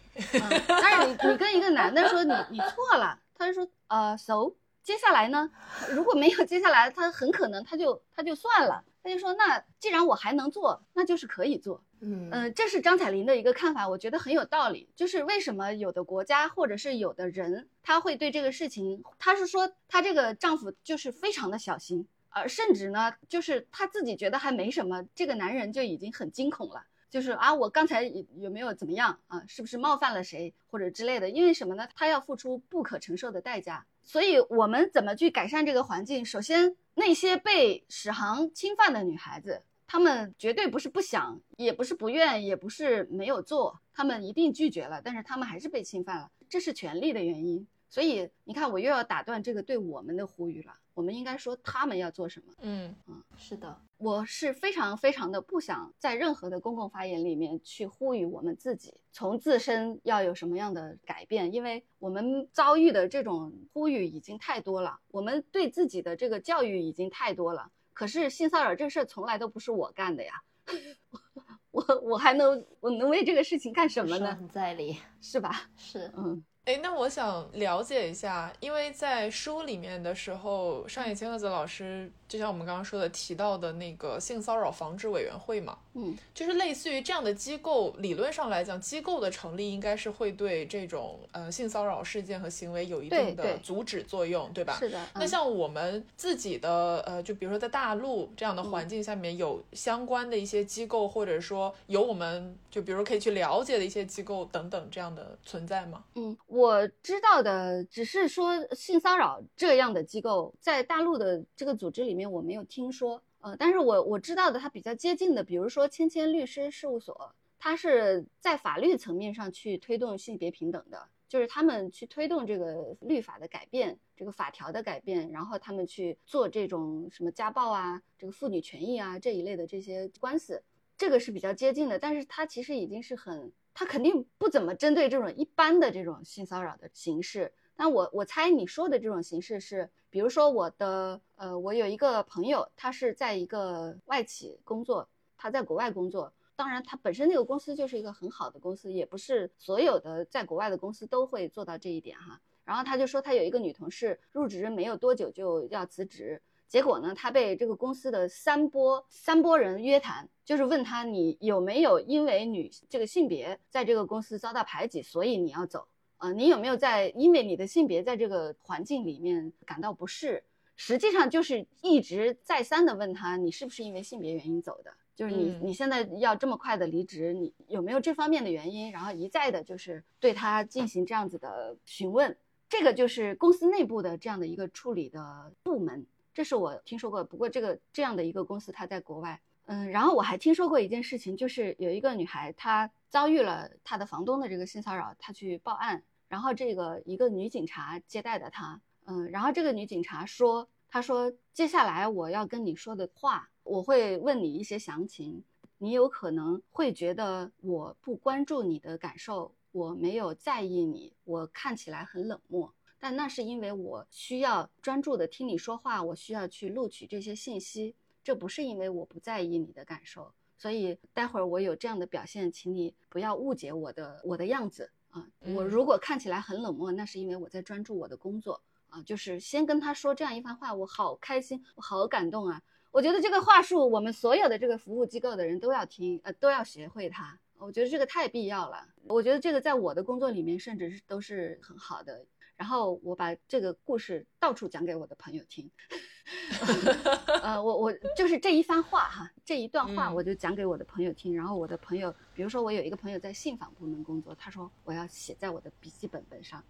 但是你你跟一个男的说你你错了，他就说呃，so 接下来呢？如果没有接下来，他很可能他就他就算了，他就说那既然我还能做，那就是可以做。嗯这是张彩玲的一个看法，我觉得很有道理。就是为什么有的国家或者是有的人，他会对这个事情，他是说她这个丈夫就是非常的小心，而甚至呢，就是她自己觉得还没什么，这个男人就已经很惊恐了，就是啊，我刚才有没有怎么样啊？是不是冒犯了谁或者之类的？因为什么呢？他要付出不可承受的代价。所以我们怎么去改善这个环境？首先，那些被史航侵犯的女孩子。她们绝对不是不想，也不是不愿，也不是没有做，她们一定拒绝了，但是她们还是被侵犯了，这是权利的原因。所以你看，我又要打断这个对我们的呼吁了。我们应该说他们要做什么？
嗯嗯，是的，
我是非常非常的不想在任何的公共发言里面去呼吁我们自己从自身要有什么样的改变，因为我们遭遇的这种呼吁已经太多了，我们对自己的这个教育已经太多了。可是性骚扰这事儿从来都不是我干的呀，<laughs> 我我还能我能为这个事情干什么呢？
很在理
是吧？
是，
嗯。
哎，那我想了解一下，因为在书里面的时候，上野千鹤子老师就像我们刚刚说的提到的那个性骚扰防治委员会嘛，
嗯，
就是类似于这样的机构，理论上来讲，机构的成立应该是会对这种呃性骚扰事件和行为有一定的阻止作用，
对
吧？
是的。
那像我们自己的呃，就比如说在大陆这样的环境下面，有相关的一些机构，或者说有我们就比如可以去了解的一些机构等等这样的存在吗？
嗯。我知道的只是说性骚扰这样的机构在大陆的这个组织里面我没有听说，呃，但是我我知道的它比较接近的，比如说芊芊律师事务所，它是在法律层面上去推动性别平等的，就是他们去推动这个律法的改变，这个法条的改变，然后他们去做这种什么家暴啊，这个妇女权益啊这一类的这些官司，这个是比较接近的，但是它其实已经是很。他肯定不怎么针对这种一般的这种性骚扰的形式，但我我猜你说的这种形式是，比如说我的呃，我有一个朋友，他是在一个外企工作，他在国外工作，当然他本身那个公司就是一个很好的公司，也不是所有的在国外的公司都会做到这一点哈。然后他就说他有一个女同事入职没有多久就要辞职。结果呢，他被这个公司的三波三波人约谈，就是问他你有没有因为女这个性别在这个公司遭到排挤，所以你要走啊？你有没有在因为你的性别在这个环境里面感到不适？实际上就是一直再三的问他，你是不是因为性别原因走的？就是你
嗯
你现在要这么快的离职，你有没有这方面的原因？然后一再的就是对他进行这样子的询问，这个就是公司内部的这样的一个处理的部门，这是我听说过。不过这个这样的一个公司，它在国外，嗯，然后我还听说过一件事情，就是有一个女孩她遭遇了他的房东的这个性骚扰，他去报案，然后这个一个女警察接待的他，嗯，然后这个女警察说，她说接下来我要跟你说的话，我会问你一些详情，你有可能会觉得我不关注你的感受，我没有在意你，我看起来很冷漠。但那是因为我需要专注的听你说话，我需要去录取这些信息，这不是因为我不在意你的感受。所以待会儿我有这样的表现，请你不要误解我的我的样子啊。我
嗯
如果看起来很冷漠，那是因为我在专注我的工作啊。就是先跟他说这样一番话，我好开心，我好感动啊。我觉得这个话术，我们所有的这个服务机构的人都要听，呃，都要学会它。我觉得这个太必要了。我觉得这个在我的工作里面，甚至是都是很好的。然后我把这个故事到处讲给我的朋友听，<laughs> 呃，我我就是这一番话哈，这一段话
嗯
我就讲给我的朋友听。然后我的朋友，比如说我有一个朋友在信访部门工作，他说我要写在我的笔记本本上，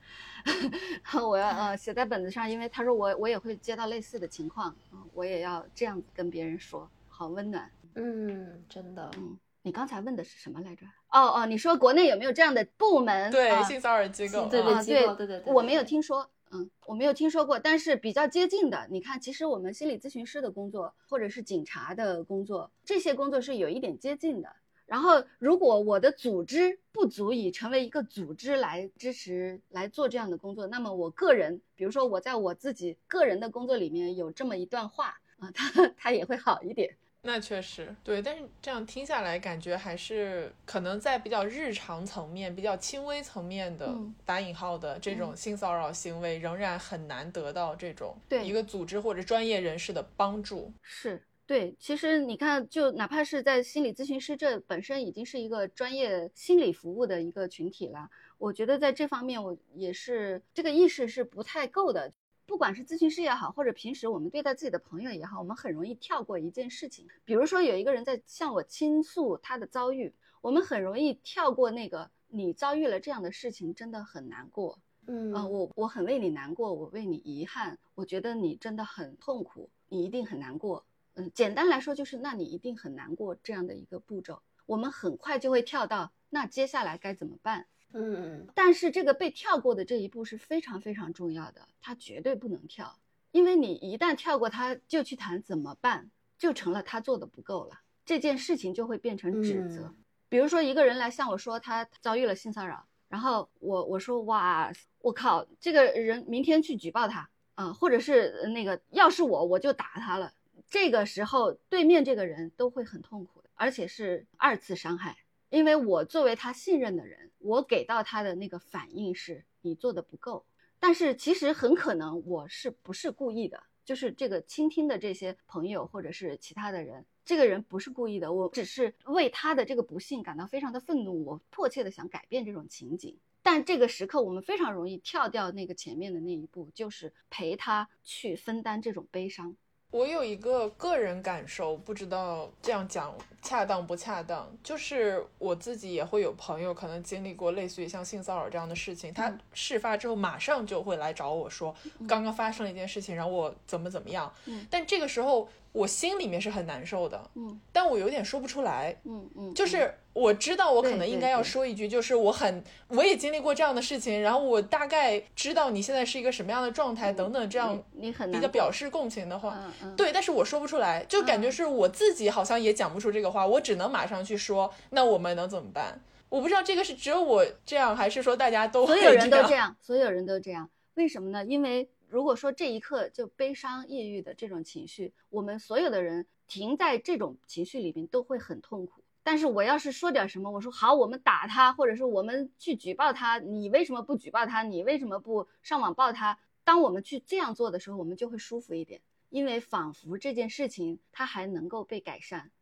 <laughs> 我要呃写在本子上，因为他说我我也会接到类似的情况，嗯，我也要这样子跟别人说，好温暖。
嗯，真的，
嗯，你刚才问的是什么来着？哦哦，你说国内有没有这样的部门？
对
啊
性骚扰机构，
对对对对对
我没有听说，嗯，我没有听说过，但是比较接近的，你看，其实我们心理咨询师的工作，或者是警察的工作，这些工作是有一点接近的。然后，如果我的组织不足以成为一个组织来支持来做这样的工作，那么我个人，比如说我在我自己个人的工作里面有这么一段话啊，它它也会好一点。
那确实对，但是这样听下来，感觉还是可能在比较日常层面、比较轻微层面的
嗯
打引号的这种性骚扰行为，仍然很难得到这种
对
一个组织或者专业人士的帮助。
是对，其实你看，就哪怕是在心理咨询师，这本身已经是一个专业心理服务的一个群体了。我觉得在这方面，我也是这个意识是不太够的。不管是咨询师也好，或者平时我们对待自己的朋友也好，我们很容易跳过一件事情。比如说，有一个人在向我倾诉他的遭遇，我们很容易跳过那个你遭遇了这样的事情，真的很难过。
嗯
啊、我我很为你难过，我为你遗憾，我觉得你真的很痛苦，你一定很难过。嗯，简单来说就是，那你一定很难过这样的一个步骤，我们很快就会跳到那接下来该怎么办。
嗯
但是这个被跳过的这一步是非常非常重要的，他绝对不能跳，因为你一旦跳过他，就去谈怎么办，就成了他做的不够了，这件事情就会变成指责。
嗯
比如说一个人来向我说他遭遇了性骚扰，然后我我说哇，我靠，这个人明天去举报他啊、或者是呃那个要是我我就打他了。这个时候对面这个人都会很痛苦的，而且是二次伤害，因为我作为他信任的人，我给到他的那个反应是你做的不够，但是其实很可能我是不是故意的，就是这个倾听的这些朋友或者是其他的人，这个人不是故意的，我只是为他的这个不幸感到非常的愤怒，我迫切的想改变这种情景。但这个时刻，我们非常容易跳掉那个前面的那一步，就是陪他去分担这种悲伤。
我有一个个人感受，不知道这样讲恰当不恰当。就是我自己也会有朋友可能经历过类似于像性骚扰这样的事情，他
嗯
事发之后马上就会来找我说，刚刚发生了一件事情，然后我怎么怎么样。
嗯
但这个时候我心里面是很难受的，
嗯
但我有点说不出来。
嗯嗯，
就是我知道我可能应该要说一句，就是我很我也经历过这样的事情，然后我大概知道你现在是一个什么样的状态等等，这样
你你很
比较表示共情的话，对，但是我说不出来，就感觉
嗯
是我自己好像也讲不出这个话，我只能马上去说，那我们能怎么办？我不知道这个是只有我这样，还是说大家都会
所有人都这样，所有人都这样，为什么呢？因为如果说这一刻就悲伤、抑郁的这种情绪，我们所有的人停在这种情绪里面都会很痛苦。但是我要是说点什么，我说好，我们打他，或者是我们去举报他，你为什么不举报他？你为什么不上网报他？当我们去这样做的时候，我们就会舒服一点，因为仿佛这件事情它还能够被改善。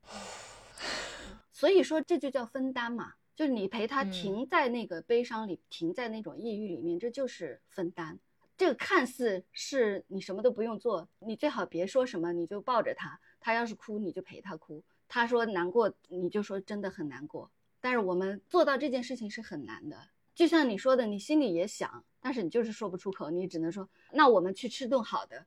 所以说这就叫分担嘛，就是你陪他
嗯
停在那个悲伤里，停在那种抑郁里面，这就是分担。这个看似是你什么都不用做，你最好别说什么，你就抱着他，他要是哭你就陪他哭，他说难过，你就说真的很难过。但是我们做到这件事情是很难的，就像你说的，你心里也想，但是你就是说不出口，你只能说那我们去吃顿好的。
啊，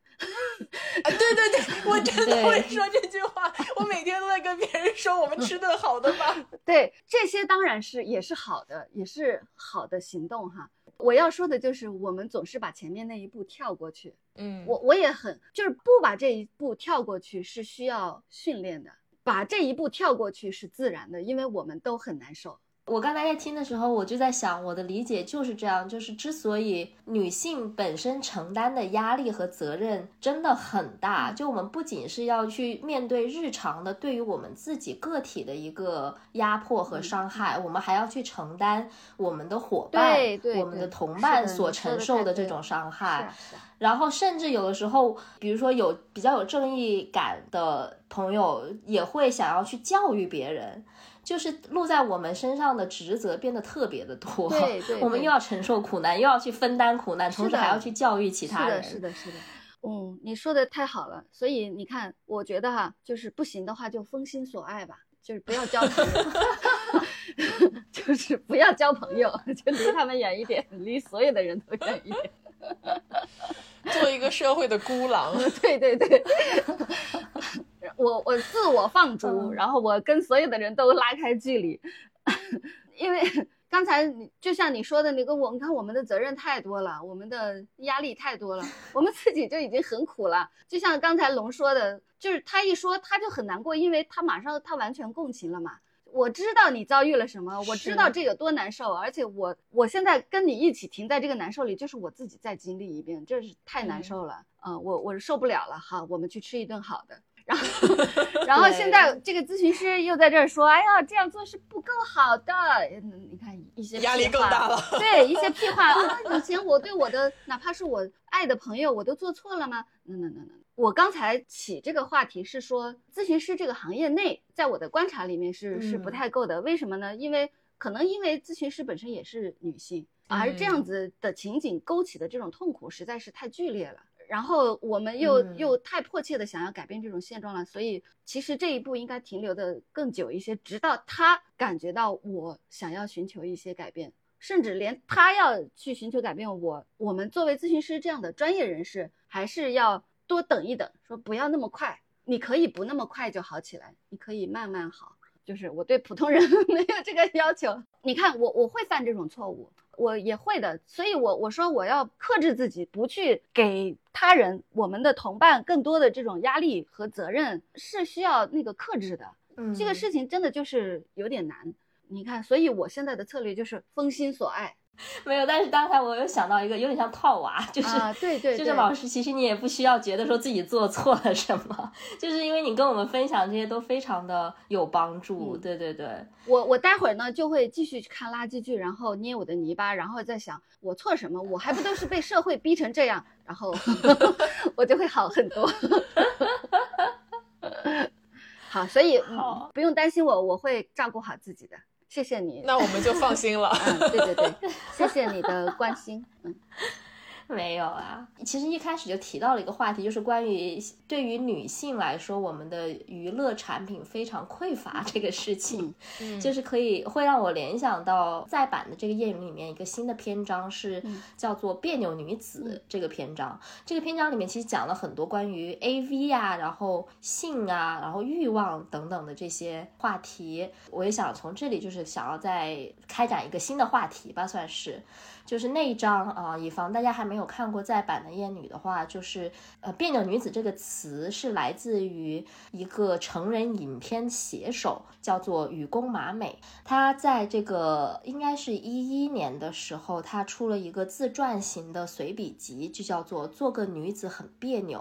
对对对，<laughs> 我真的会说这句话，我每天都在跟别人说我们吃顿好的吧。<laughs>
对，这些当然是也是好的，也是好的行动哈。我要说的就是，我们总是把前面那一步跳过去。
嗯，
我我也很，就是不把这一步跳过去是需要训练的。把这一步跳过去是自然的，因为我们都很难受。
我刚才在听的时候，我就在想，我的理解就是这样，就是之所以女性本身承担的压力和责任真的很大，就我们不仅是要去面对日常的对于我们自己个体的一个压迫和伤害，我们还要去承担我们的伙伴、我们的同伴所承受的这种伤害。然后，甚至有的时候，比如说有比较有正义感的朋友，也会想要去教育别人。就是落在我们身上的职责变得特别的多，
对 <laughs> 对，
我们又要承受苦难，又要去分担苦难，同时还要去教育其他
人。是的，是的，是的。嗯，你说的太好了。所以你看，我觉得哈，就是不行的话就封心所爱吧，就是不要交朋友，<laughs> 就是不要交朋友，<laughs> 就离他们远一点，离所有的人都远一点，<laughs>
做一个社会的孤狼。
对 <laughs> 对对。<laughs> 我我自我放逐，然后我跟所有的人都拉开距离，因为刚才你就像你说的那个，我你看我们的责任太多了，我们的压力太多了，我们自己就已经很苦了。就像刚才龙说的，就是他一说他就很难过，因为他马上他完全共情了嘛。我知道你遭遇了什么，我知道这有多难受，而且我我现在跟你一起停在这个难受里，就是我自己再经历一遍，这是太难受了。嗯，我我受不了了，好，我们去吃一顿好的。然后，<laughs> 然后现在这个咨询师又在这儿说：“哎呀，这样做是不够好的。”你看一些
压力更大了。
对一些屁话啊，以前我对我的哪怕是我爱的朋友，我都做错了吗？那那那那，我刚才起这个话题是说，咨询师这个行业内，在我的观察里面是是不太够的。为什么呢？因为可能因为咨询师本身也是女性，而这样子的情景勾起的这种痛苦实在是太剧烈了。然后我们又又太迫切的想要改变这种现状了，所以其实这一步应该停留的更久一些，直到他感觉到我想要寻求一些改变，甚至连他要去寻求改变，我我们作为咨询师这样的专业人士，还是要多等一等，说不要那么快，你可以不那么快就好起来，你可以慢慢好，就是我对普通人 <laughs> 没有这个要求。你看我我会犯这种错误。我也会的，所以，我我说我要克制自己，不去给他人、我们的同伴更多的这种压力和责任，是需要那个克制的。
嗯，
这个事情真的就是有点难。你看，所以我现在的策略就是封心所爱。<laughs>
没有，但是刚才我又想到一个有点像套娃，就是
对对，
就是老师，其实你也不需要觉得说自己做错了什么，就是因为你跟我们分享这些都非常的有帮助。对对对，
我我待会儿呢就会继续去看垃圾剧，然后捏我的泥巴，然后再想我错什么，我还不都是被社会逼成这样，然后 <laughs> 我就会好很多。<laughs> 好，所以不用担心我，我会照顾好自己的。谢谢你，
那我们就放心了。
嗯，对对对，谢谢你的关心。嗯。<laughs>
没有啊，其实一开始就提到了一个话题，就是关于对于女性来说，我们的娱乐产品非常匮乏这个事情，<laughs> 就是可以会让我联想到再版的这个谚语里面一个新的篇章是叫做别扭女子这个篇章。这个篇章里面其实讲了很多关于 A V 啊，然后性啊，然后欲望等等的这些话题。我也想从这里就是想要再开展一个新的话题吧，算是。就是那一章啊，以防大家还没有看过再版的《艳女》的话，就是呃，别扭女子这个词是来自于一个成人影片写手，叫做雨宫麻美。她在这个应该是一一年的时候，她出了一个自传型的随笔集，就叫做《做个女子很别扭》。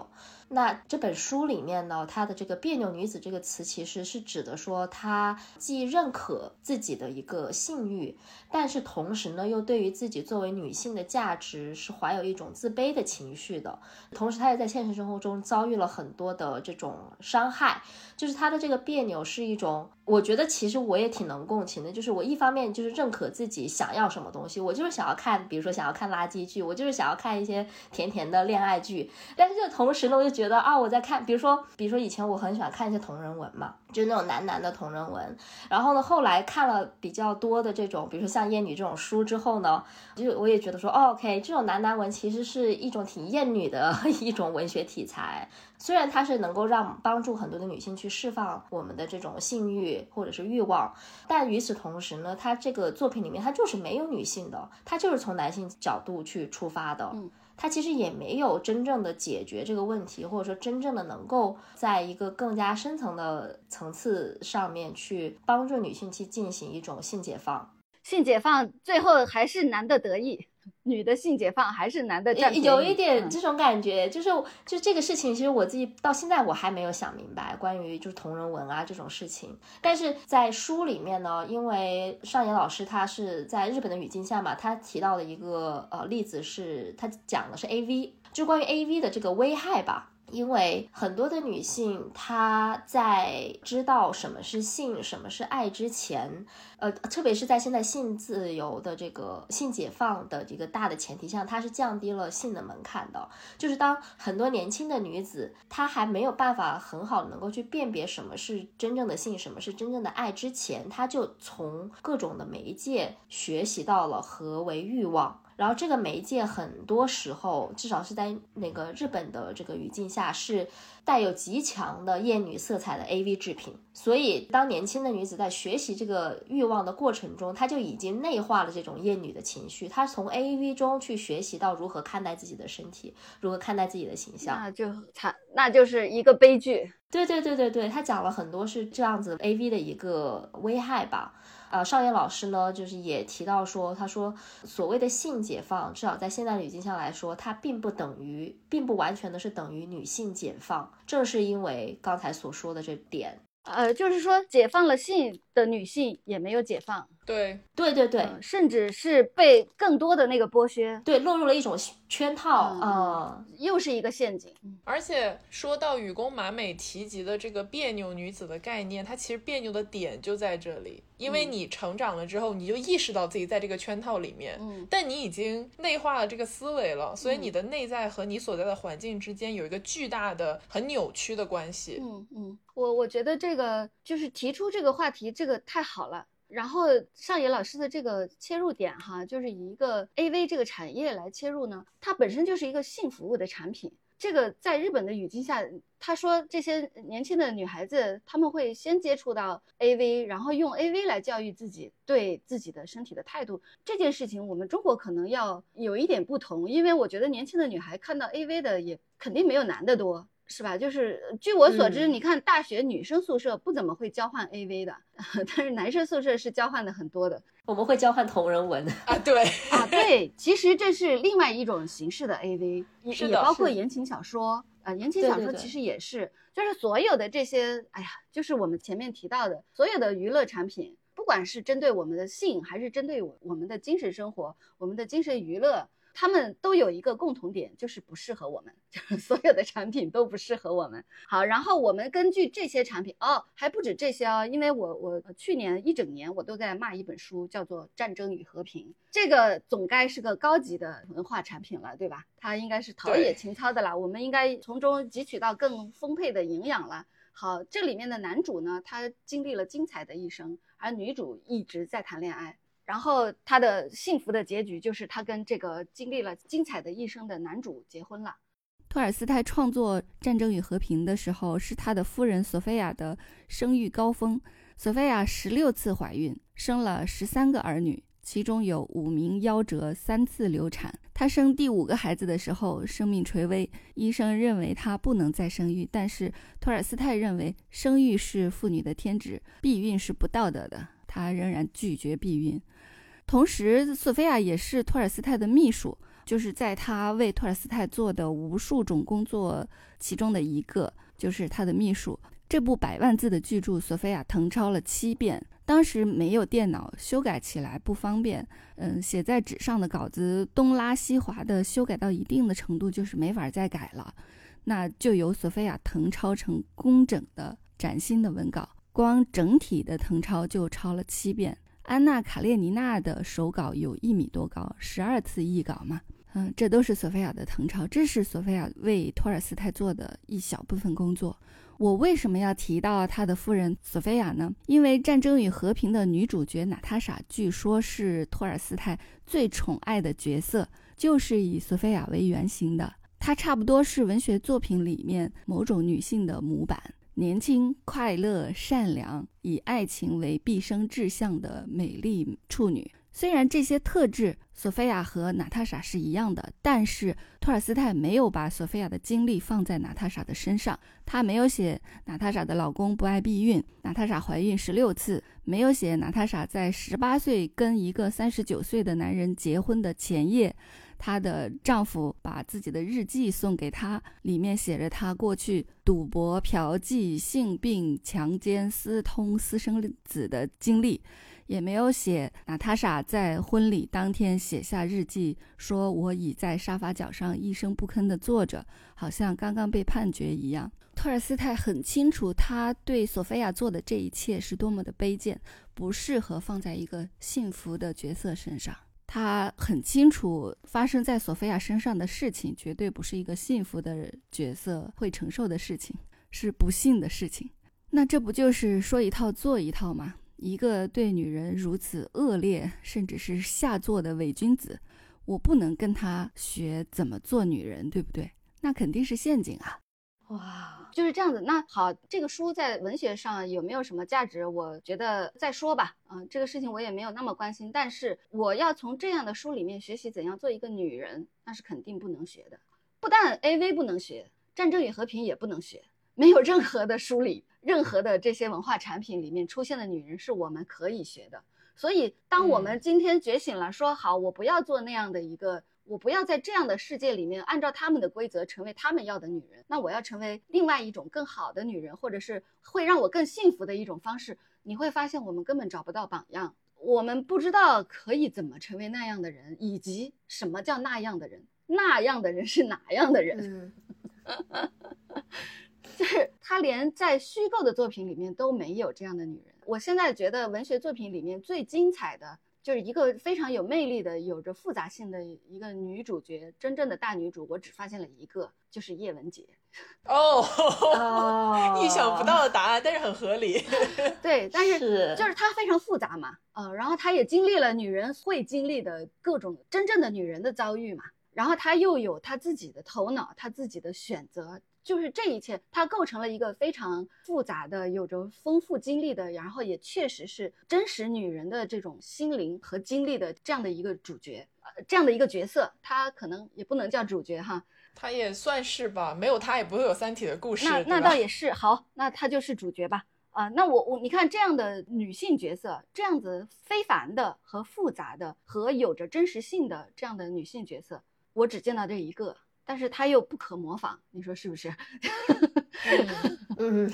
那这本书里面呢，它的这个“别扭女子”这个词，其实是指的说，她既认可自己的一个性欲，但是同时呢，又对于自己作为女性的价值是怀有一种自卑的情绪的，同时她也在现实生活中遭遇了很多的这种伤害，就是她的这个别扭是一种。我觉得其实我也挺能共情的，就是我一方面就是认可自己想要什么东西，我就是想要看，比如说想要看垃圾剧，我就是想要看一些甜甜的恋爱剧，但是这同时呢，我就觉得啊，我在看，比如说，比如说以前我很喜欢看一些同人文嘛，就是那种男男的同人文，然后呢，后来看了比较多的这种，比如说像厌女这种书之后呢，就我也觉得说，OK，这种男男文其实是一种挺厌女的 <laughs> 一种文学题材。虽然它是能够让帮助很多的女性去释放我们的这种性欲或者是欲望，但与此同时呢，它这个作品里面它就是没有女性的，它就是从男性角度去出发的，
嗯，
它其实也没有真正的解决这个问题，或者说真正的能够在一个更加深层的层次上面去帮助女性去进行一种性解放，
性解放最后还是男的得意。女的性解放还是男的占？
有一点这种感觉，就是就这个事情，其实我自己到现在我还没有想明白关于就是同人文啊这种事情。但是在书里面呢，因为上野老师他是在日本的语境下嘛，他提到的一个呃例子是，他讲的是 A V，就关于 A V 的这个危害吧。因为很多的女性，她在知道什么是性、什么是爱之前，呃，特别是在现在性自由的这个性解放的这个大的前提下，她是降低了性的门槛的。就是当很多年轻的女子，她还没有办法很好能够去辨别什么是真正的性、什么是真正的爱之前，她就从各种的媒介学习到了何为欲望。然后这个媒介很多时候，至少是在那个日本的这个语境下，是带有极强的厌女色彩的 AV 制品。所以，当年轻的女子在学习这个欲望的过程中，她就已经内化了这种厌女的情绪。她从 AV 中去学习到如何看待自己的身体，如何看待自己的形象，
那就惨，那就是一个悲剧。
对对对对对，他讲了很多是这样子 AV 的一个危害吧。呃，少爷老师呢，就是也提到说，他说所谓的性解放，至少在现代语境下来说，它并不等于，并不完全的是等于女性解放。正是因为刚才所说的这点，
呃，就是说解放了性的女性也没有解放。
对。
对对对，
甚至是被更多的那个剥削，
对，落入了一种圈套，呃，
又是一个陷阱。
而且说到雨宫马美提及的这个别扭女子的概念，它其实别扭的点就在这里，因为你成长了之后，你就意识到自己在这个圈套里面，
嗯，
但你已经内化了这个思维了，所以你的内在和你所在的环境之间有一个巨大的、很扭曲的关系。
嗯嗯，我我觉得这个就是提出这个话题，这这个太好了。然后上野老师的这个切入点哈，就是以一个 A V 这个产业来切入呢，它本身就是一个性服务的产品。这个在日本的语境下，他说这些年轻的女孩子他们会先接触到 A V，然后用 A V 来教育自己对自己的身体的态度。这件事情我们中国可能要有一点不同，因为我觉得年轻的女孩看到 A V 的也肯定没有男的多。是吧？就是据我所知，你看大学女生宿舍不怎么会交换 AV 的，<laughs> 但是男生宿舍是交换的很多的。
我们会交换同人文
啊，对
啊，对，其实这是另外一种形式的 AV，也也包括言情小说啊，言情小说其实也是，就是所有的这些，哎呀，就是我们前面提到的所有的娱乐产品，不管是针对我们的性，还是针对我我们的精神生活，我们的精神娱乐。他们都有一个共同点，就是不适合我们，就是所有的产品都不适合我们。好，然后我们根据这些产品，哦，还不止这些哦，因为我我去年一整年我都在骂一本书，叫做《战争与和平》，这个总该是个高级的文化产品了，对吧？它应该是陶冶情操的啦，我们应该从中汲取到更丰沛的营养了。好，这里面的男主呢，他经历了精彩的一生，而女主一直在谈恋爱。然后他的幸福的结局就是他跟这个经历了精彩的一生的男主结婚了。
托尔斯泰创作《战争与和平》的时候，是他的夫人索菲亚的生育高峰。索菲亚十六次怀孕，生了十三个儿女，其中有五名夭折，三次流产。她生第五个孩子的时候，生命垂危，医生认为她不能再生育。但是托尔斯泰认为，生育是妇女的天职，避孕是不道德的，他仍然拒绝避孕。同时，索菲亚也是托尔斯泰的秘书，就是在他为托尔斯泰做的无数种工作其中的一个，就是他的秘书。这部百万字的巨著，索菲亚誊抄了七遍，当时没有电脑，修改起来不方便。嗯，写在纸上的稿子东拉西划的，修改到一定的程度就是没法再改了。那就由索菲亚誊抄成工整的崭新的文稿，光整体的誊抄就抄了七遍。安娜·卡列尼娜的手稿有一米多高，十二次译稿嘛。嗯，这都是索菲亚的誊抄，这是索菲亚为托尔斯泰做的一小部分工作。我为什么要提到他的夫人索菲亚呢？因为《战争与和平》的女主角娜塔莎，据说是托尔斯泰最宠爱的角色，就是以索菲亚为原型的。她差不多是文学作品里面某种女性的模板，年轻、快乐、善良，以爱情为毕生志向的美丽处女。虽然这些特质，索菲亚和娜塔莎是一样的，但是托尔斯泰没有把索菲亚的精力放在娜塔莎的身上。他没有写娜塔莎的老公不爱避孕，娜塔莎怀孕十六次；没有写娜塔莎在十八岁跟一个三十九岁的男人结婚的前夜，她的丈夫把自己的日记送给她，里面写着她过去赌博、嫖妓、性病、强奸、私通、私生子的经历。也没有写娜塔莎在婚礼当天写下日记，说我已在沙发角上一声不吭地坐着，好像刚刚被判决一样。托尔斯泰很清楚，他对索菲亚做的这一切是多么的卑贱，不适合放在一个幸福的角色身上。他很清楚，发生在索菲亚身上的事情绝对不是一个幸福的角色会承受的事情，是不幸的事情。那这不就是说一套做一套吗？一个对女人如此恶劣，甚至是下作的伪君子，我不能跟他学怎么做女人，对不对？那肯定是陷阱啊！
哇，就是这样子。那好，这个书在文学上有没有什么价值？我觉得再说吧。嗯，这个事情我也没有那么关心。但是我要从这样的书里面学习怎样做一个女人，那是肯定不能学的。不但 A V 不能学，《战争与和平》也不能学，没有任何的书里。任何的这些文化产品里面出现的女人是我们可以学的，所以当我们今天觉醒了，说好我不要做那样的一个，我不要在这样的世界里面按照他们的规则成为他们要的女人，那我要成为另外一种更好的女人，或者是会让我更幸福的一种方式。你会发现我们根本找不到榜样，我们不知道可以怎么成为那样的人，以及什么叫那样的人，那样的人是哪样的人。<laughs> 就是他连在虚构的作品里面都没有这样的女人。我现在觉得文学作品里面最精彩的就是一个非常有魅力的、有着复杂性的一个女主角，真正的大女主，我只发现了一个，就是叶文洁。
哦，<laughs> 意想不到的答案，但是很合理。<laughs>
对，但是就是她非常复杂嘛，呃，然后她也经历了女人会经历的各种真正的女人的遭遇嘛，然后她又有她自己的头脑，她自己的选择。就是这一切，它构成了一个非常复杂的、有着丰富经历的，然后也确实是真实女人的这种心灵和经历的这样的一个主角，呃，这样的一个角色，她可能也不能叫主角哈，
她也算是吧，没有她也不会有三体的故事。
那那倒也是，好，那她就是主角吧，啊，那我我你看这样的女性角色，这样子非凡的和复杂的和有着真实性的这样的女性角色，我只见到这一个。但是他又不可模仿，你说是不是？<laughs>
嗯，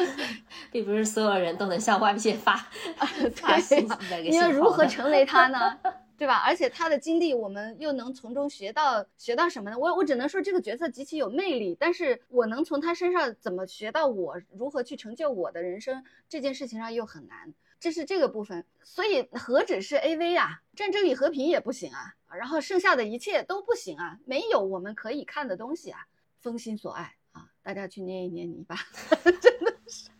<laughs> 并不是所有人都能像外界发 <laughs> 发信息的。
你要如何成为他呢？对吧？而且他的经历，我们又能从中学到学到什么呢？我我只能说这个角色极其有魅力，但是我能从他身上怎么学到我如何去成就我的人生这件事情上又很难。这是这个部分，所以何止是 A V 啊，战争与和平也不行啊，然后剩下的一切都不行啊，没有我们可以看的东西啊，封心所爱啊，大家去捏一捏泥巴，<laughs> 真的是。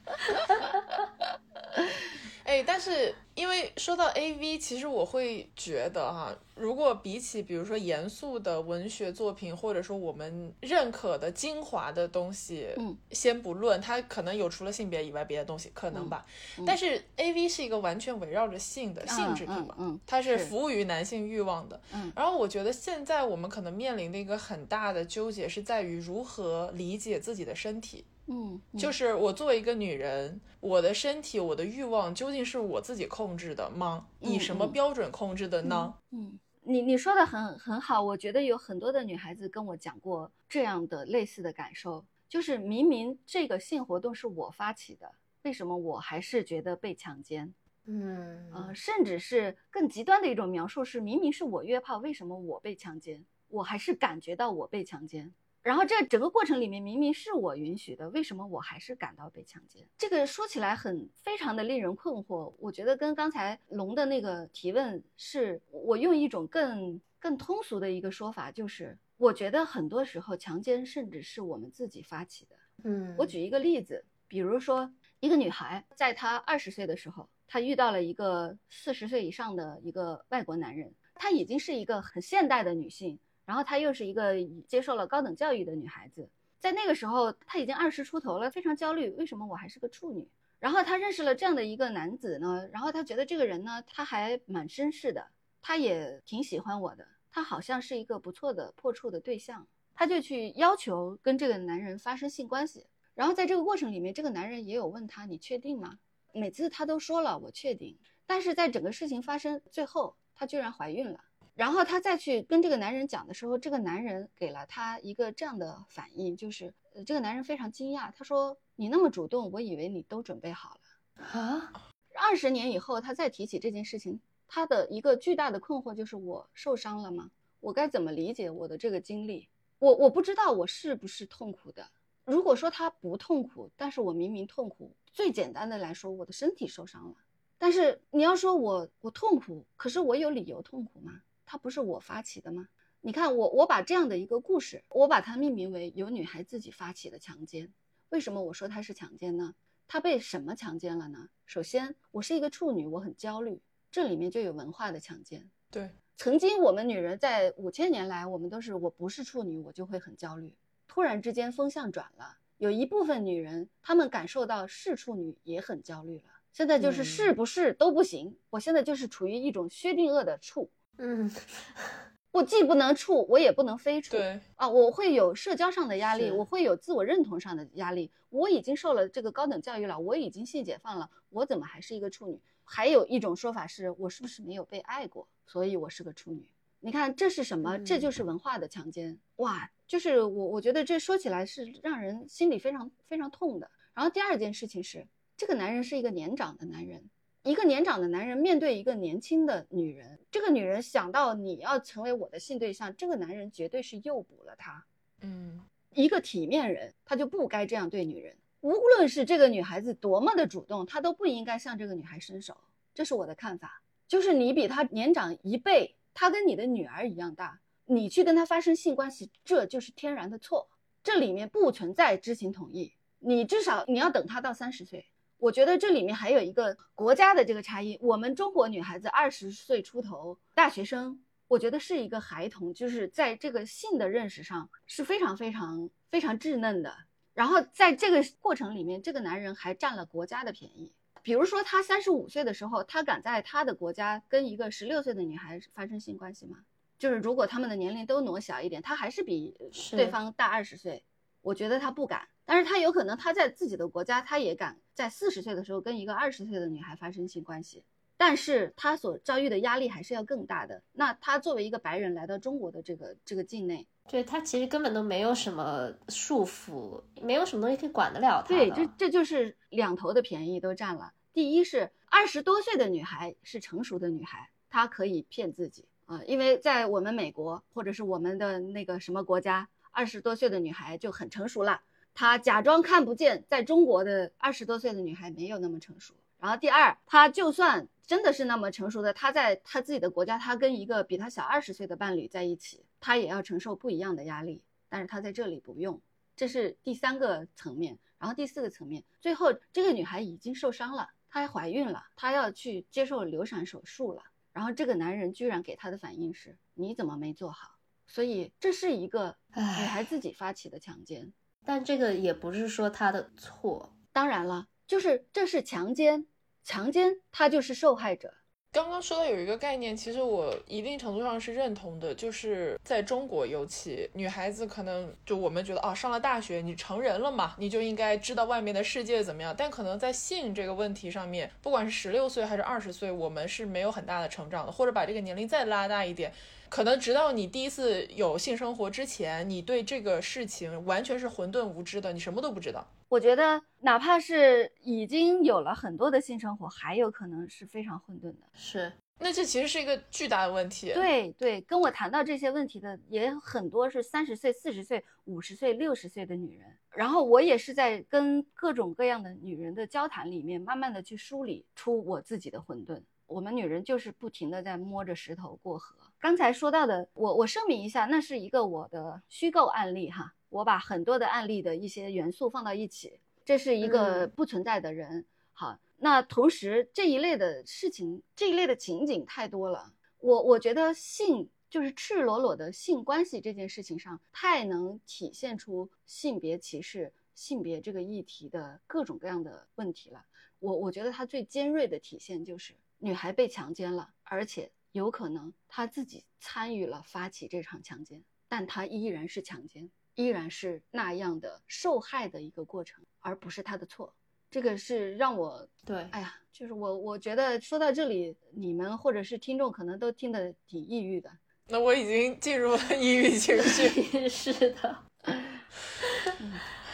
哎，但是因为说到 A V，其实我会觉得哈，如果比起比如说严肃的文学作品，或者说我们认可的精华的东西，
嗯，
先不论它可能有除了性别以外别的东西，可能吧。但是 A V 是一个完全围绕着性的性质品嘛，
嗯，
它是服务于男性欲望的。
嗯，
然后我觉得现在我们可能面临的一个很大的纠结是在于如何理解自己的身体。
嗯，
就是我作为一个女人，我的身体、我的欲望究竟是我自己控制的吗？以什么标准控制的
呢？嗯，你你说的很很好，我觉得有很多的女孩子跟我讲过这样的类似的感受，就是明明这个性活动是我发起的，为什么我还是觉得被强奸？
嗯
呃，甚至是更极端的一种描述是，明明是我约炮，为什么我被强奸？我还是感觉到我被强奸。然后这整个过程里面明明是我允许的，为什么我还是感到被强奸？这个说起来很非常的令人困惑。我觉得跟刚才龙的那个提问是，我用一种更更通俗的一个说法，就是我觉得很多时候强奸甚至是我们自己发起的。
嗯，
我举一个例子，比如说一个女孩在她二十岁的时候，她遇到了一个四十岁以上的一个外国男人，她已经是一个很现代的女性，然后她又是一个接受了高等教育的女孩子，在那个时候她已经二十出头了，非常焦虑，为什么我还是个处女？然后她认识了这样的一个男子呢，然后她觉得这个人呢，他还蛮绅士的，他也挺喜欢我的，他好像是一个不错的破处的对象，她就去要求跟这个男人发生性关系。然后在这个过程里面，这个男人也有问她：“你确定吗？”每次她都说了：“我确定。”但是在整个事情发生最后，她居然怀孕了。然后她再去跟这个男人讲的时候，这个男人给了她一个这样的反应，就是呃，这个男人非常惊讶，他说：“你那么主动，我以为你都准备好了。”
啊，
二十年以后，他再提起这件事情，他的一个巨大的困惑就是：我受伤了吗？我该怎么理解我的这个经历？我我不知道我是不是痛苦的。如果说他不痛苦，但是我明明痛苦。最简单的来说，我的身体受伤了。但是你要说我我痛苦，可是我有理由痛苦吗？它不是我发起的吗？你看我我把这样的一个故事，我把它命名为由女孩自己发起的强奸。为什么我说它是强奸呢？她被什么强奸了呢？首先，我是一个处女，我很焦虑，这里面就有文化的强奸。
对，
曾经我们女人在五千年来，我们都是我不是处女，我就会很焦虑。突然之间风向转了，有一部分女人，她们感受到是处女也很焦虑了。现在就是
嗯
是不是都不行，我现在就是处于一种薛定谔的处，
嗯 <laughs>
我既不能处，我也不能非处。
对，
啊，我会有社交上的压力，我会有自我认同上的压力。我已经受了这个高等教育了，我已经性解放了，我怎么还是一个处女？还有一种说法是我是不是没有被爱过，所以我是个处女？你看这是什么？这
嗯
就是文化的强奸。哇，就是我我觉得这说起来是让人心里非常非常痛的。然后第二件事情是，这个男人是一个年长的男人，一个年长的男人面对一个年轻的女人，这个女人想到你要成为我的性对象，这个男人绝对是诱捕了她。
嗯，
一个体面人，他就不该这样对女人。无论是这个女孩子多么的主动，他都不应该向这个女孩伸手。这是我的看法。就是你比他年长一倍，他跟你的女儿一样大，你去跟他发生性关系，这就是天然的错。这里面不存在知情同意，你至少你要等他到三十岁。我觉得这里面还有一个国家的这个差异。我们中国女孩子二十岁出头，大学生，我觉得是一个孩童，就是在这个性的认识上是非常非常非常稚嫩的。然后在这个过程里面，这个男人还占了国家的便宜。比如说，他三十五岁的时候，他敢在他的国家跟一个十六岁的女孩发生性关系吗？就是如果他们的年龄都挪小一点，他还是比对方大二十岁，我觉得他不敢。但是他有可能他在自己的国家，他也敢在四十岁的时候跟一个二十岁的女孩发生性关系。但是他所遭遇的压力还是要更大的。那他作为一个白人来到中国的这个这个境内，
对他其实根本都没有什么束缚，没有什么东西可以管得了他
对，这这就是两头的便宜都占了。第一是二十多岁的女孩是成熟的女孩，她可以骗自己啊、因为在我们美国或者是我们的那个什么国家，二十多岁的女孩就很成熟了，她假装看不见，在中国的二十多岁的女孩没有那么成熟。然后第二，他就算真的是那么成熟的，他在他自己的国家，他跟一个比他小二十岁的伴侣在一起，他也要承受不一样的压力，但是他在这里不用。这是第三个层面，然后第四个层面，最后这个女孩已经受伤了，她还怀孕了，她要去接受流产手术了，然后这个男人居然给她的反应是：你怎么没做好？所以这是一个女孩自己发起的强奸。
但这个也不是说他的错，
当然了，就是这是强奸，强奸他就是受害者。
刚刚说到有一个概念，其实我一定程度上是认同的，就是在中国，尤其女孩子可能就我们觉得啊，上了大学，你成人了嘛，你就应该知道外面的世界怎么样。但可能在性这个问题上面，不管是十六岁还是二十岁，我们是没有很大的成长的，或者把这个年龄再拉大一点。可能直到你第一次有性生活之前，你对这个事情完全是混沌无知的，你什么都不知道。
我觉得哪怕是已经有了很多的性生活，还有可能是非常混沌的。
是，
那这其实是一个巨大的问题。
对对，跟我谈到这些问题的也很多是三十岁、四十岁、五十岁、六十岁的女人。然后我也是在跟各种各样的女人的交谈里面，慢慢的去梳理出我自己的混沌。我们女人就是不停的在摸着石头过河。刚才说到的，我我声明一下，那是一个我的虚构案例哈，我把很多的案例的一些元素放到一起，这是一个不存在的人。好，那同时这一类的事情，这一类的情景太多了。我我觉得性就是赤裸裸的性关系这件事情上，太能体现出性别歧视、性别这个议题的各种各样的问题了。我我觉得它最尖锐的体现就是女孩被强奸了，而且有可能他自己参与了发起这场强奸，但他依然是强奸，依然是那样的受害的一个过程，而不是他的错。这个是让我
对，
哎呀，就是我我觉得说到这里，你们或者是听众可能都听得挺抑郁的。
那我已经进入了抑郁情绪。<laughs>
是的。<laughs>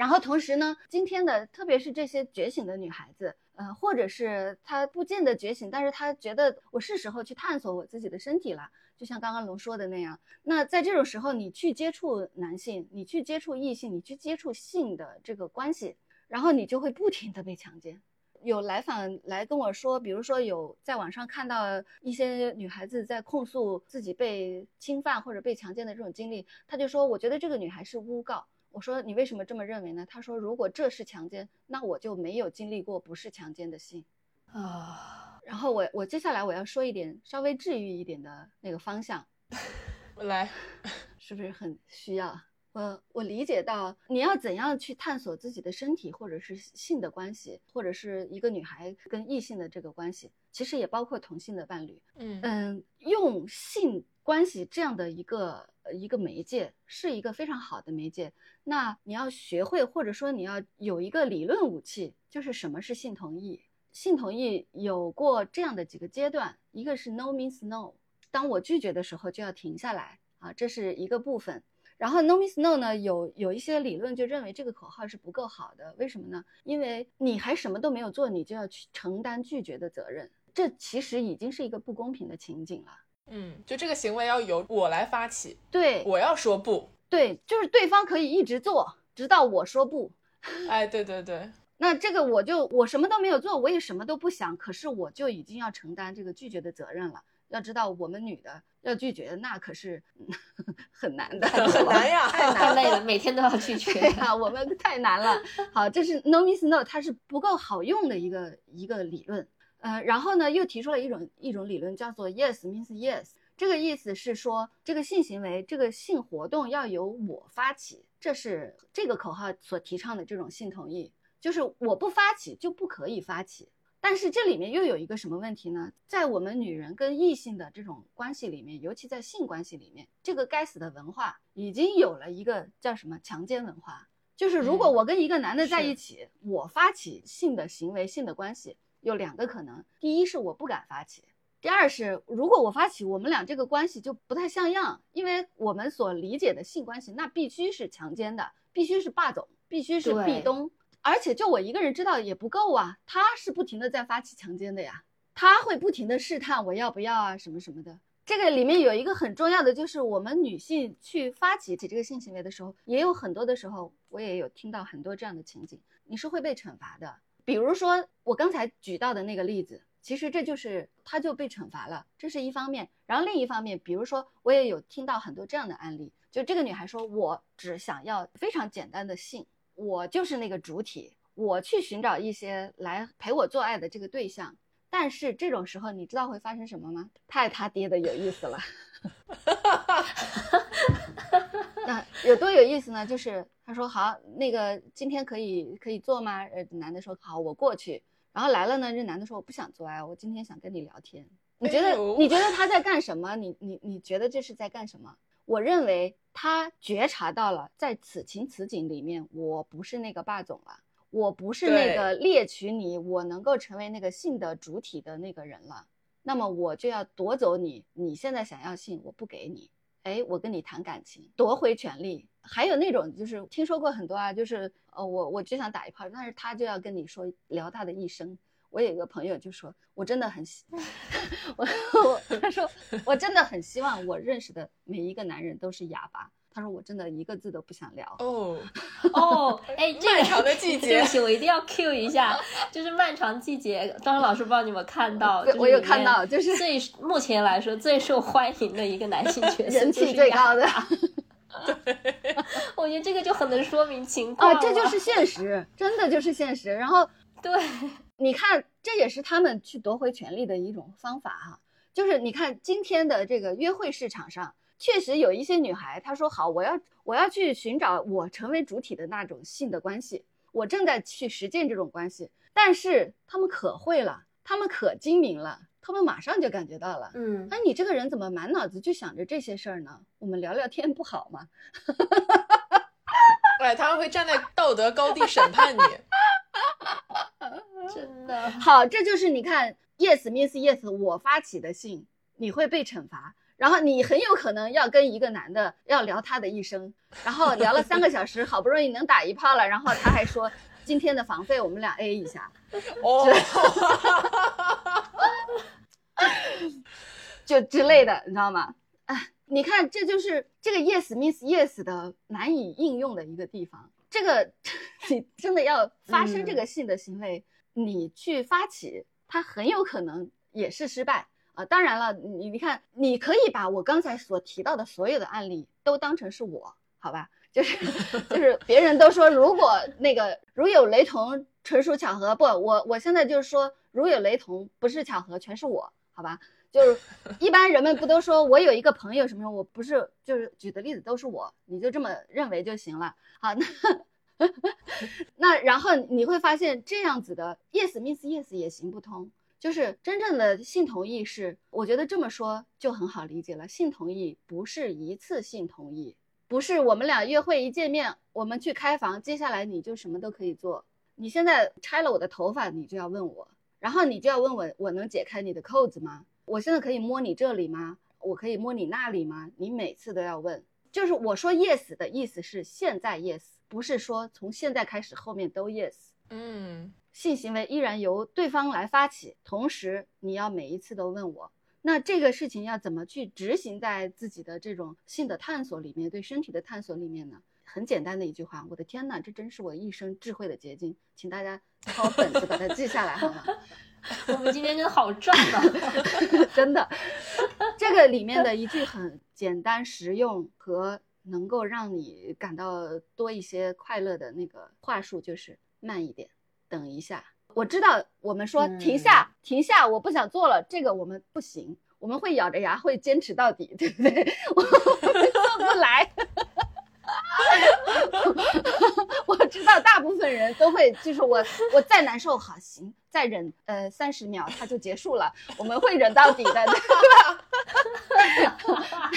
然后同时呢，今天的特别是这些觉醒的女孩子，呃，或者是她不见得觉醒，但是她觉得我是时候去探索我自己的身体了，就像刚刚龙说的那样。那在这种时候，你去接触男性，你去接触异性，你去接触性的这个关系，然后你就会不停的被强奸。有来访来跟我说，比如说有在网上看到一些女孩子在控诉自己被侵犯或者被强奸的这种经历，他就说，我觉得这个女孩是诬告。我说你为什么这么认为呢？他说如果这是强奸，那我就没有经历过不是强奸的性
啊。
然后我我接下来我要说一点稍微治愈一点的那个方向，<laughs>
来，
是不是很需要？我我理解到你要怎样去探索自己的身体或者是性的关系，或者是一个女孩跟异性的这个关系，其实也包括同性的伴侣。
嗯
嗯，用性关系这样的一个一个媒介是一个非常好的媒介。那你要学会，或者说你要有一个理论武器，就是什么是性同意。性同意有过这样的几个阶段，一个是 no means no，当我拒绝的时候就要停下来啊，这是一个部分。然后 no means no 呢，有有一些理论就认为这个口号是不够好的，为什么呢？因为你还什么都没有做，你就要去承担拒绝的责任，这其实已经是一个不公平的情景了。
嗯，就这个行为要由我来发起，
对，
我要说不，
对，就是对方可以一直做，直到我说不。
哎，对对对，<laughs>
那这个我就我什么都没有做，我也什么都不想，可是我就已经要承担这个拒绝的责任了。要知道，我们女的要拒绝，那可是 <laughs> 很难的，
很难呀，<laughs>
太累了，<laughs> 每天都要拒绝
呀，我们太难了。好，这是 no means no，它是不够好用的一个一个理论。呃，然后呢，又提出了一种一种理论，叫做 yes means yes，这个意思是说，这个性行为，这个性活动要由我发起，这是这个口号所提倡的这种性同意，就是我不发起就不可以发起。但是这里面又有一个什么问题呢？在我们女人跟异性的这种关系里面，尤其在性关系里面，这个该死的文化已经有了一个叫什么强奸文化，就是如果我跟一个男的在一起，我发起性的行为、性的关系，有两个可能：第一是我不敢发起；第二是如果我发起，我们俩这个关系就不太像样，因为我们所理解的性关系，那必须是强奸的，必须是霸总，必须是壁咚。而且就我一个人知道也不够啊，他是不停的在发起强奸的呀，他会不停的试探我要不要啊什么什么的。这个里面有一个很重要的，就是我们女性去发起起这个性行为的时候，也有很多的时候，我也有听到很多这样的情景，你是会被惩罚的。比如说我刚才举到的那个例子，其实这就是他就被惩罚了，这是一方面。然后另一方面，比如说我也有听到很多这样的案例，就这个女孩说，我只想要非常简单的性。我就是那个主体，我去寻找一些来陪我做爱的这个对象，但是这种时候你知道会发生什么吗？太他爹的有意思了，<laughs> 那有多有意思呢？就是他说好，那个今天可以可以做吗？呃，男的说好，我过去。然后来了呢，这男的说我不想做爱，我今天想跟你聊天。你觉得你觉得他在干什么？你你你觉得这是在干什么？我认为他觉察到了，在此情此景里面，我不是那个霸总了，我不是那个猎取你，我能够成为那个性的主体的那个人了。那么我就要夺走你，你现在想要性，我不给你。哎，我跟你谈感情，夺回权利。还有那种就是听说过很多啊，就是呃，我我只想打一炮，但是他就要跟你说聊他的一生。我有一个朋友就说，我真的很希，<laughs> 我我他说我真的很希望我认识的每一个男人都是哑巴。他说我真的一个字都不想聊。
哦
哦，<laughs> 哎，这
漫长的季节，
对不起，我一定要 Q 一下，就是漫长季节。张老师不知道你们看到，
我有看到，就是
最目前来说最受欢迎的一个男性角色，<laughs>
人气最高的。
对，
我觉得这个就很能说明情况
啊，这就是现实，真的就是现实。然后，
对，
你看，这也是他们去夺回权力的一种方法哈。就是你看今天的这个约会市场上，确实有一些女孩，她说好，我要我要去寻找我成为主体的那种性的关系，我正在去实践这种关系。但是他们可会了，他们可精明了。他们马上就感觉到了，
嗯，
哎，你这个人怎么满脑子就想着这些事儿呢？我们聊聊天不好吗？<laughs>
对，他们会站在道德高地审判你，
真的
好，这就是你看，yes means yes，我发起的信，你会被惩罚，然后你很有可能要跟一个男的要聊他的一生，然后聊了三个小时，好不容易能打一炮了，然后他还说今天的房费我们俩 A 一下，
哦。
就之类的，你知道吗？哎，你看，这就是这个 yes means yes 的难以应用的一个地方。这个你真的要发生这个性的行为，你去发起，它很有可能也是失败啊。当然了，你你看，你可以把我刚才所提到的所有的案例都当成是我，好吧？就是就是别人都说如果那个如有雷同，纯属巧合。不，我我现在就是说如有雷同，不是巧合，全是我。好吧，就是一般人们不都说我有一个朋友什么什么，我不是就是举的例子都是我，你就这么认为就行了。好，那 <laughs> 那然后你会发现这样子的 yes means yes 也行不通，就是真正的性同意是，我觉得这么说就很好理解了。性同意不是一次性同意，不是我们俩约会一见面，我们去开房，接下来你就什么都可以做。你现在拆了我的头发，你就要问我。然后你就要问我，我能解开你的扣子吗？我现在可以摸你这里吗？我可以摸你那里吗？你每次都要问，就是我说 yes 的意思是现在 yes，不是说从现在开始后面都 yes。
嗯，
性行为依然由对方来发起，同时你要每一次都问我，那这个事情要怎么去执行在自己的这种性的探索里面，对身体的探索里面呢？很简单的一句话，我的天哪，这真是我一生智慧的结晶，请大家抄本子把它记下来好吗？<laughs>
我们今天真的好赚啊，<laughs>
真的。这个里面的一句很简单、实用和能够让你感到多一些快乐的那个话术，就是慢一点，等一下。我知道我们说停下，停下，我不想做了，这个我们不行，我们会咬着牙会坚持到底，对不对？<laughs> 我们做不来。<laughs> 我知道大部分人都会，就是我，我再难受，好行，再忍，呃，三十秒它就结束了，我们会忍到底的，<laughs> 对吧？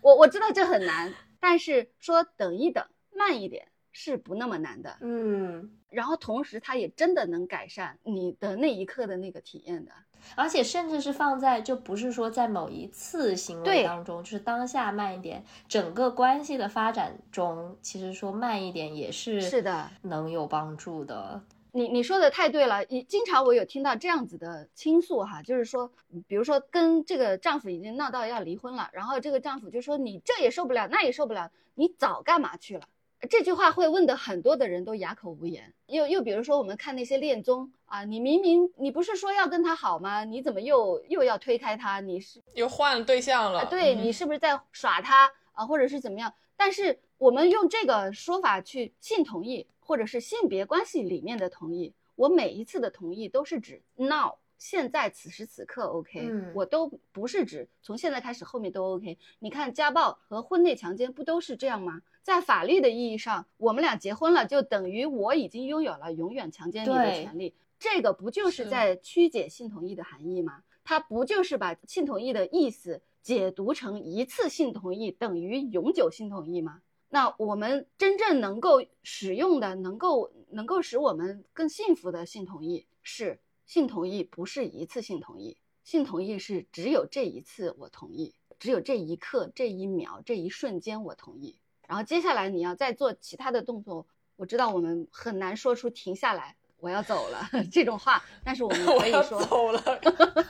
我我知道这很难，但是说等一等，慢一点。是不那么难的，
嗯，
然后同时它也真的能改善你的那一刻的那个体验的，
而且甚至是放在就不是说在某一次行为当中，就是当下慢一点，整个关系的发展中，其实说慢一点也是
是的，
能有帮助的。
你你说的太对了，你经常我有听到这样子的倾诉哈，就是说，比如说跟这个丈夫已经闹到要离婚了，然后这个丈夫就说你这也受不了，那也受不了，你早干嘛去了？这句话会问的很多的人都哑口无言。又又比如说，我们看那些恋综啊，你明明你不是说要跟他好吗？你怎么又又要推开他？你是
又换了对象了？
对你是不是在耍他啊？或者是怎么样？但是我们用这个说法去性同意，或者是性别关系里面的同意，我每一次的同意都是指 now 现在此时此刻 OK，我都不是指从现在开始后面都 OK。你看家暴和婚内强奸不都是这样吗？在法律的意义上，我们俩结婚了，就等于我已经拥有了永远强奸你的权利。这个不就是在曲解性同意的含义吗？它不就是把性同意的意思解读成一次性同意等于永久性同意吗？那我们真正能够使用的、能够能够使我们更幸福的性同意是性同意，不是一次性同意。性同意是只有这一次我同意，只有这一刻、这一秒、这一瞬间我同意。然后接下来你要再做其他的动作，我知道我们很难说出停下来，我要走了 <laughs> 这种话，但是我们可以说
走了，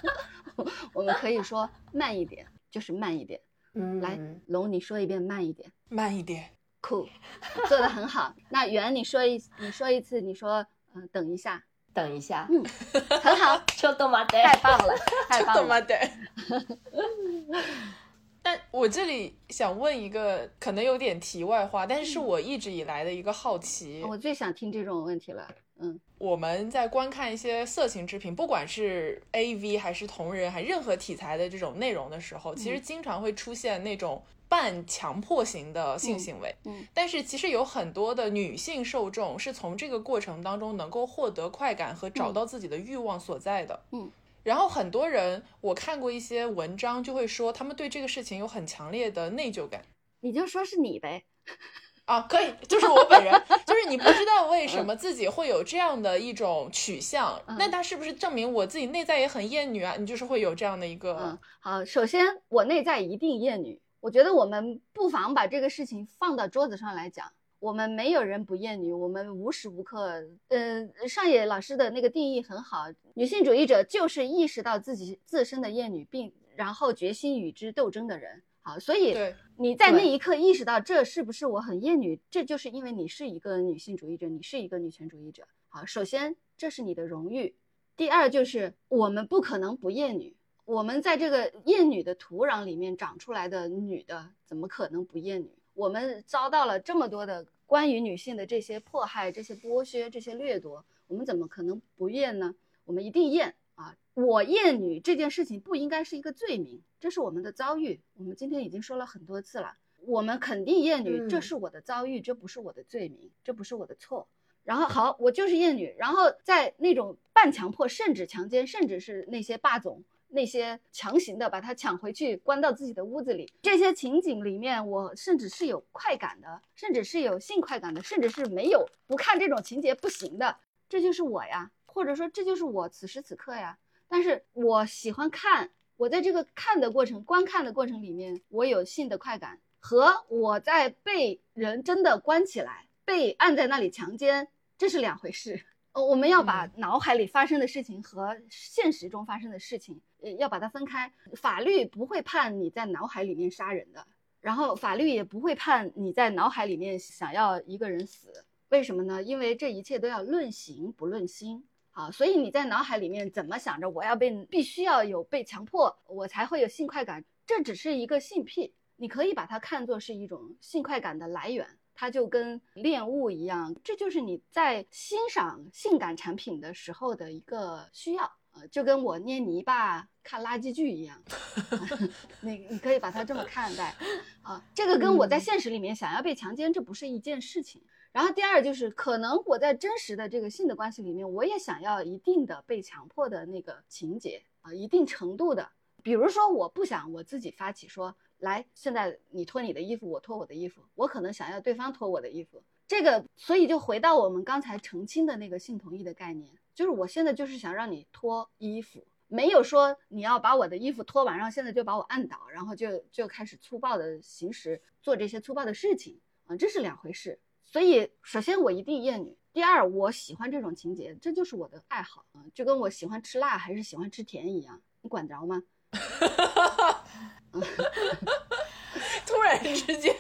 <laughs>
我们可以说慢一点，就是慢一点。
嗯，
来，龙你说一遍慢一点，
慢一点，
酷，做的很好。那圆你说一，你说一次，你说嗯，等一下，
等一下，
嗯，很好，<laughs>
说多吗？对，
太棒了，太棒了，
对。但我这里想问一个可能有点题外话，但是我一直以来的一个好奇。
我最想听这种问题了。嗯，
我们在观看一些色情制品，不管是 A V 还是同人，还任何题材的这种内容的时候，其实经常会出现那种半强迫型的性行为。
嗯，
但是其实有很多的女性受众是从这个过程当中能够获得快感和找到自己的欲望所在的。
嗯。
然后很多人，我看过一些文章，就会说他们对这个事情有很强烈的内疚感。
你就说是你呗，
啊，可以，就是我本人，<laughs> 就是你不知道为什么自己会有这样的一种取向，那他是不是证明我自己内在也很厌女啊？你就是会有这样的一个。
嗯，好，首先我内在一定厌女，我觉得我们不妨把这个事情放到桌子上来讲。我们没有人不厌女，我们无时无刻，呃，上野老师的那个定义很好，女性主义者就是意识到自己自身的厌女，并然后决心与之斗争的人。好，所以你在那一刻意识到这是不是我很厌女，这就是因为你是一个女性主义者，你是一个女权主义者。好，首先这是你的荣誉，第二就是我们不可能不厌女，我们在这个厌女的土壤里面长出来的女的，怎么可能不厌女？我们遭到了这么多的关于女性的这些迫害、这些剥削、这些掠夺，我们怎么可能不厌呢？我们一定厌啊！我厌女这件事情不应该是一个罪名，这是我们的遭遇。我们今天已经说了很多次了，我们肯定厌女，这是我的遭遇，这不是我的罪名，这不是我的错。然后好，我就是厌女，然后在那种半强迫、甚至强奸，甚至是那些霸总。那些强行的把他抢回去，关到自己的屋子里，这些情景里面，我甚至是有快感的，甚至是有性快感的，甚至是没有不看这种情节不行的，这就是我呀，或者说这就是我此时此刻呀。但是我喜欢看，我在这个看的过程、观看的过程里面，我有性的快感，和我在被人真的关起来、被按在那里强奸，这是两回事。呃，我们要把脑海里发生的事情和现实中发生的事情，呃，要把它分开。法律不会判你在脑海里面杀人的，然后法律也不会判你在脑海里面想要一个人死。为什么呢？因为这一切都要论刑不论心。啊，所以你在脑海里面怎么想着我要被必须要有被强迫，我才会有性快感，这只是一个性癖，你可以把它看作是一种性快感的来源。它就跟恋物一样，这就是你在欣赏性感产品的时候的一个需要，呃，就跟我捏泥巴、看垃圾剧一样，你 <laughs> 你可以把它这么看待，啊，这个跟我在现实里面想要被强奸，这不是一件事情。然后第二就是，可能我在真实的这个性的关系里面，我也想要一定的被强迫的那个情节啊，一定程度的，比如说我不想我自己发起说。来，现在你脱你的衣服，我脱我的衣服，我可能想要对方脱我的衣服，这个，所以就回到我们刚才澄清的那个性同意的概念，就是我现在就是想让你脱衣服，没有说你要把我的衣服脱完，然后现在就把我按倒，然后就就开始粗暴的行使做这些粗暴的事情啊，这是两回事。所以，首先我一定厌女，第二我喜欢这种情节，这就是我的爱好啊，就跟我喜欢吃辣还是喜欢吃甜一样，你管得着吗？<laughs> <laughs>
突然之间，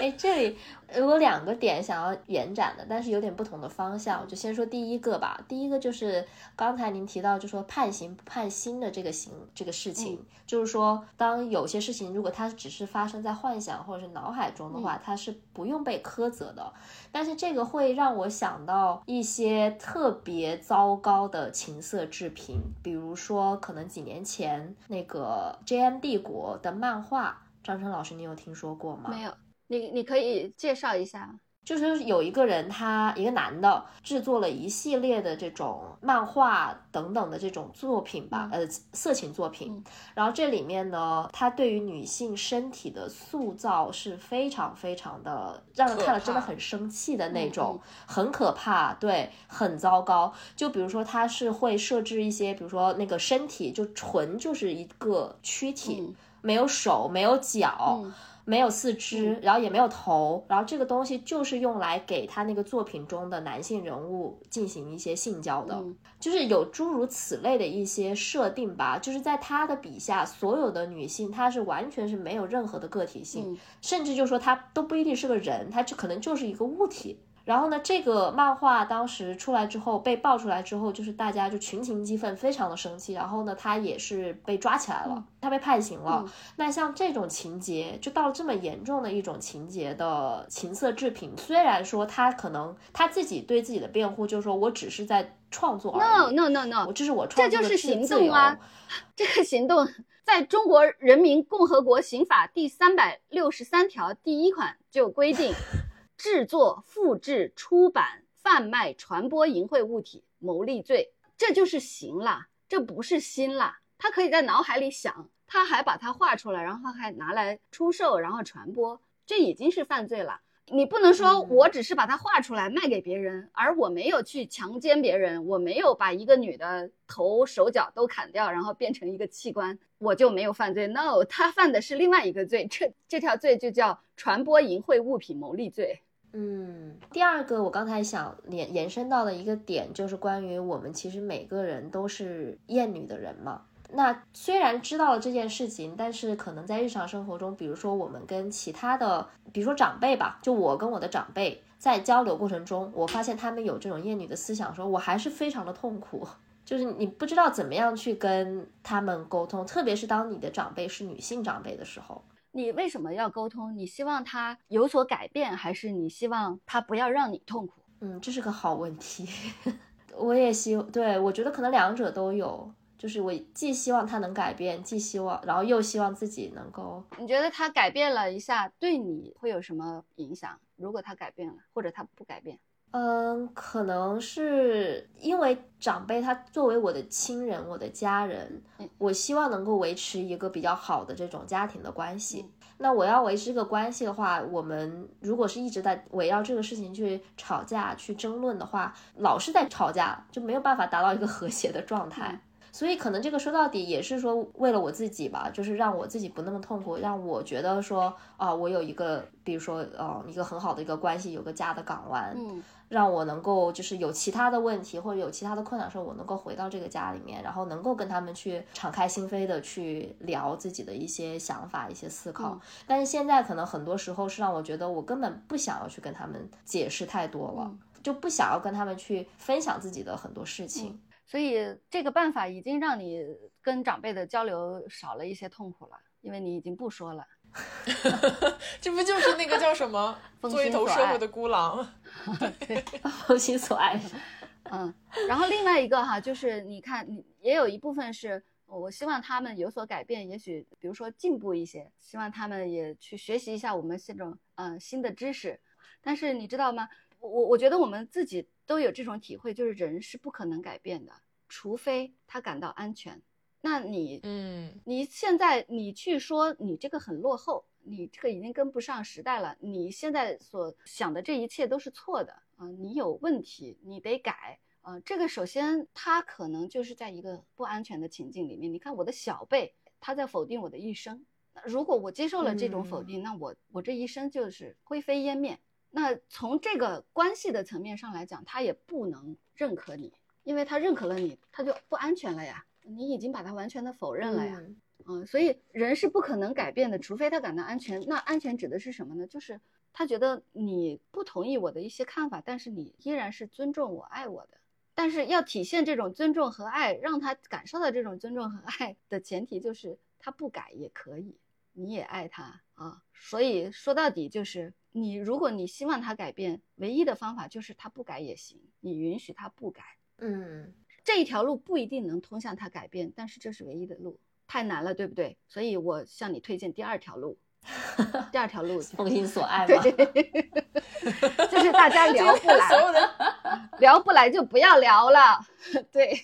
哎，这里有两个点想要延展的，但是有点不同的方向。我就先说第一个吧。第一个就是刚才您提到，就说判刑不判新的这个刑这个事情，就是说，当有些事情如果它只是发生在幻想或者是脑海中的话，它是不用被苛责的。但是这个会让我想到一些特别糟糕的情色制品，比如说可能几年前那个 J.M. 帝国的漫画。张琛老师，你有听说过吗？
没有，你你可以介绍一下。
就是有一个人，他一个男的制作了一系列的这种漫画等等的这种作品吧，呃，色情作品。然后这里面呢，他对于女性身体的塑造是非常非常的让人看了真的很生气的那种，很可怕，对，很糟糕。就比如说，他是会设置一些，比如说那个身体就纯就是一个躯体，没有手，没有脚。没有四肢，然后也没有头，然后这个东西就是用来给他那个作品中的男性人物进行一些性交的，就是有诸如此类的一些设定吧。就是在他的笔下，所有的女性，她是完全是没有任何的个体性，甚至就说她都不一定是个人，她就可能就是一个物体。然后呢，这个漫画当时出来之后被爆出来之后，就是大家就群情激愤，非常的生气。然后呢，他也是被抓起来了，他被判刑了。那像这种情节，就到了这么严重的一种情节的情色制品，虽然说他可能他自己对自己的辩护就是说我只是在创作
，no no no no，
这是我创作
这就是行动啊，<laughs> 这个行动在中国人民共和国刑法第三百六十三条第一款就规定。制作、复制、出版、贩卖、传播淫秽物体牟利罪，这就是刑啦，这不是心啦。他可以在脑海里想，他还把它画出来，然后还拿来出售，然后传播，这已经是犯罪了。你不能说我只是把它画出来卖给别人，而我没有去强奸别人，我没有把一个女的头、手脚都砍掉，然后变成一个器官，我就没有犯罪。No，他犯的是另外一个罪，这这条罪就叫传播淫秽物品牟利罪。
嗯，第二个我刚才想延延伸到的一个点，就是关于我们其实每个人都是厌女的人嘛。那虽然知道了这件事情，但是可能在日常生活中，比如说我们跟其他的，比如说长辈吧，就我跟我的长辈在交流过程中，我发现他们有这种厌女的思想，时候我还是非常的痛苦，就是你不知道怎么样去跟他们沟通，特别是当你的长辈是女性长辈的时候。
你为什么要沟通？你希望他有所改变，还是你希望他不要让你痛苦？
嗯，这是个好问题。<laughs> 我也希对，我觉得可能两者都有，就是我既希望他能改变，既希望，然后又希望自己能够。
你觉得他改变了一下，对你会有什么影响？如果他改变了，或者他不改变？
嗯，可能是因为长辈他作为我的亲人，我的家人，我希望能够维持一个比较好的这种家庭的关系。那我要维持这个关系的话，我们如果是一直在围绕这个事情去吵架、去争论的话，老是在吵架，就没有办法达到一个和谐的状态。所以可能这个说到底也是说为了我自己吧，就是让我自己不那么痛苦，让我觉得说啊，我有一个，比如说呃，一个很好的一个关系，有个家的港湾，
嗯。
让我能够就是有其他的问题或者有其他的困难时候，我能够回到这个家里面，然后能够跟他们去敞开心扉的去聊自己的一些想法、一些思考。但是现在可能很多时候是让我觉得我根本不想要去跟他们解释太多了，就不想要跟他们去分享自己的很多事情。
所以这个办法已经让你跟长辈的交流少了一些痛苦了，因为你已经不说了。<laughs>
这不就是那个叫什么 <laughs> 做一头社会的孤狼？<laughs>
对，风心所爱。
嗯，然后另外一个哈，就是你看，你也有一部分是我希望他们有所改变，也许比如说进步一些，希望他们也去学习一下我们这种嗯新的知识。但是你知道吗？我我觉得我们自己都有这种体会，就是人是不可能改变的，除非他感到安全。那你，
嗯，
你现在你去说你这个很落后，你这个已经跟不上时代了，你现在所想的这一切都是错的啊，你有问题，你得改啊。这个首先他可能就是在一个不安全的情境里面。你看我的小辈，他在否定我的一生。那如果我接受了这种否定，那我我这一生就是灰飞烟灭。那从这个关系的层面上来讲，他也不能认可你，因为他认可了你，他就不安全了呀。你已经把他完全的否认了呀，嗯，所以人是不可能改变的，除非他感到安全。那安全指的是什么呢？就是他觉得你不同意我的一些看法，但是你依然是尊重我、爱我的。但是要体现这种尊重和爱，让他感受到这种尊重和爱的前提就是他不改也可以，你也爱他啊。所以说到底就是你，如果你希望他改变，唯一的方法就是他不改也行，你允许他不改，
嗯。
这一条路不一定能通向他改变，但是这是唯一的路，太难了，对不对？所以我向你推荐第二条路。<laughs> 第二条路子，
奉心所爱 <laughs> 嘛。<laughs>
就是大家聊不来，
所有的
聊不来就不要聊了。对，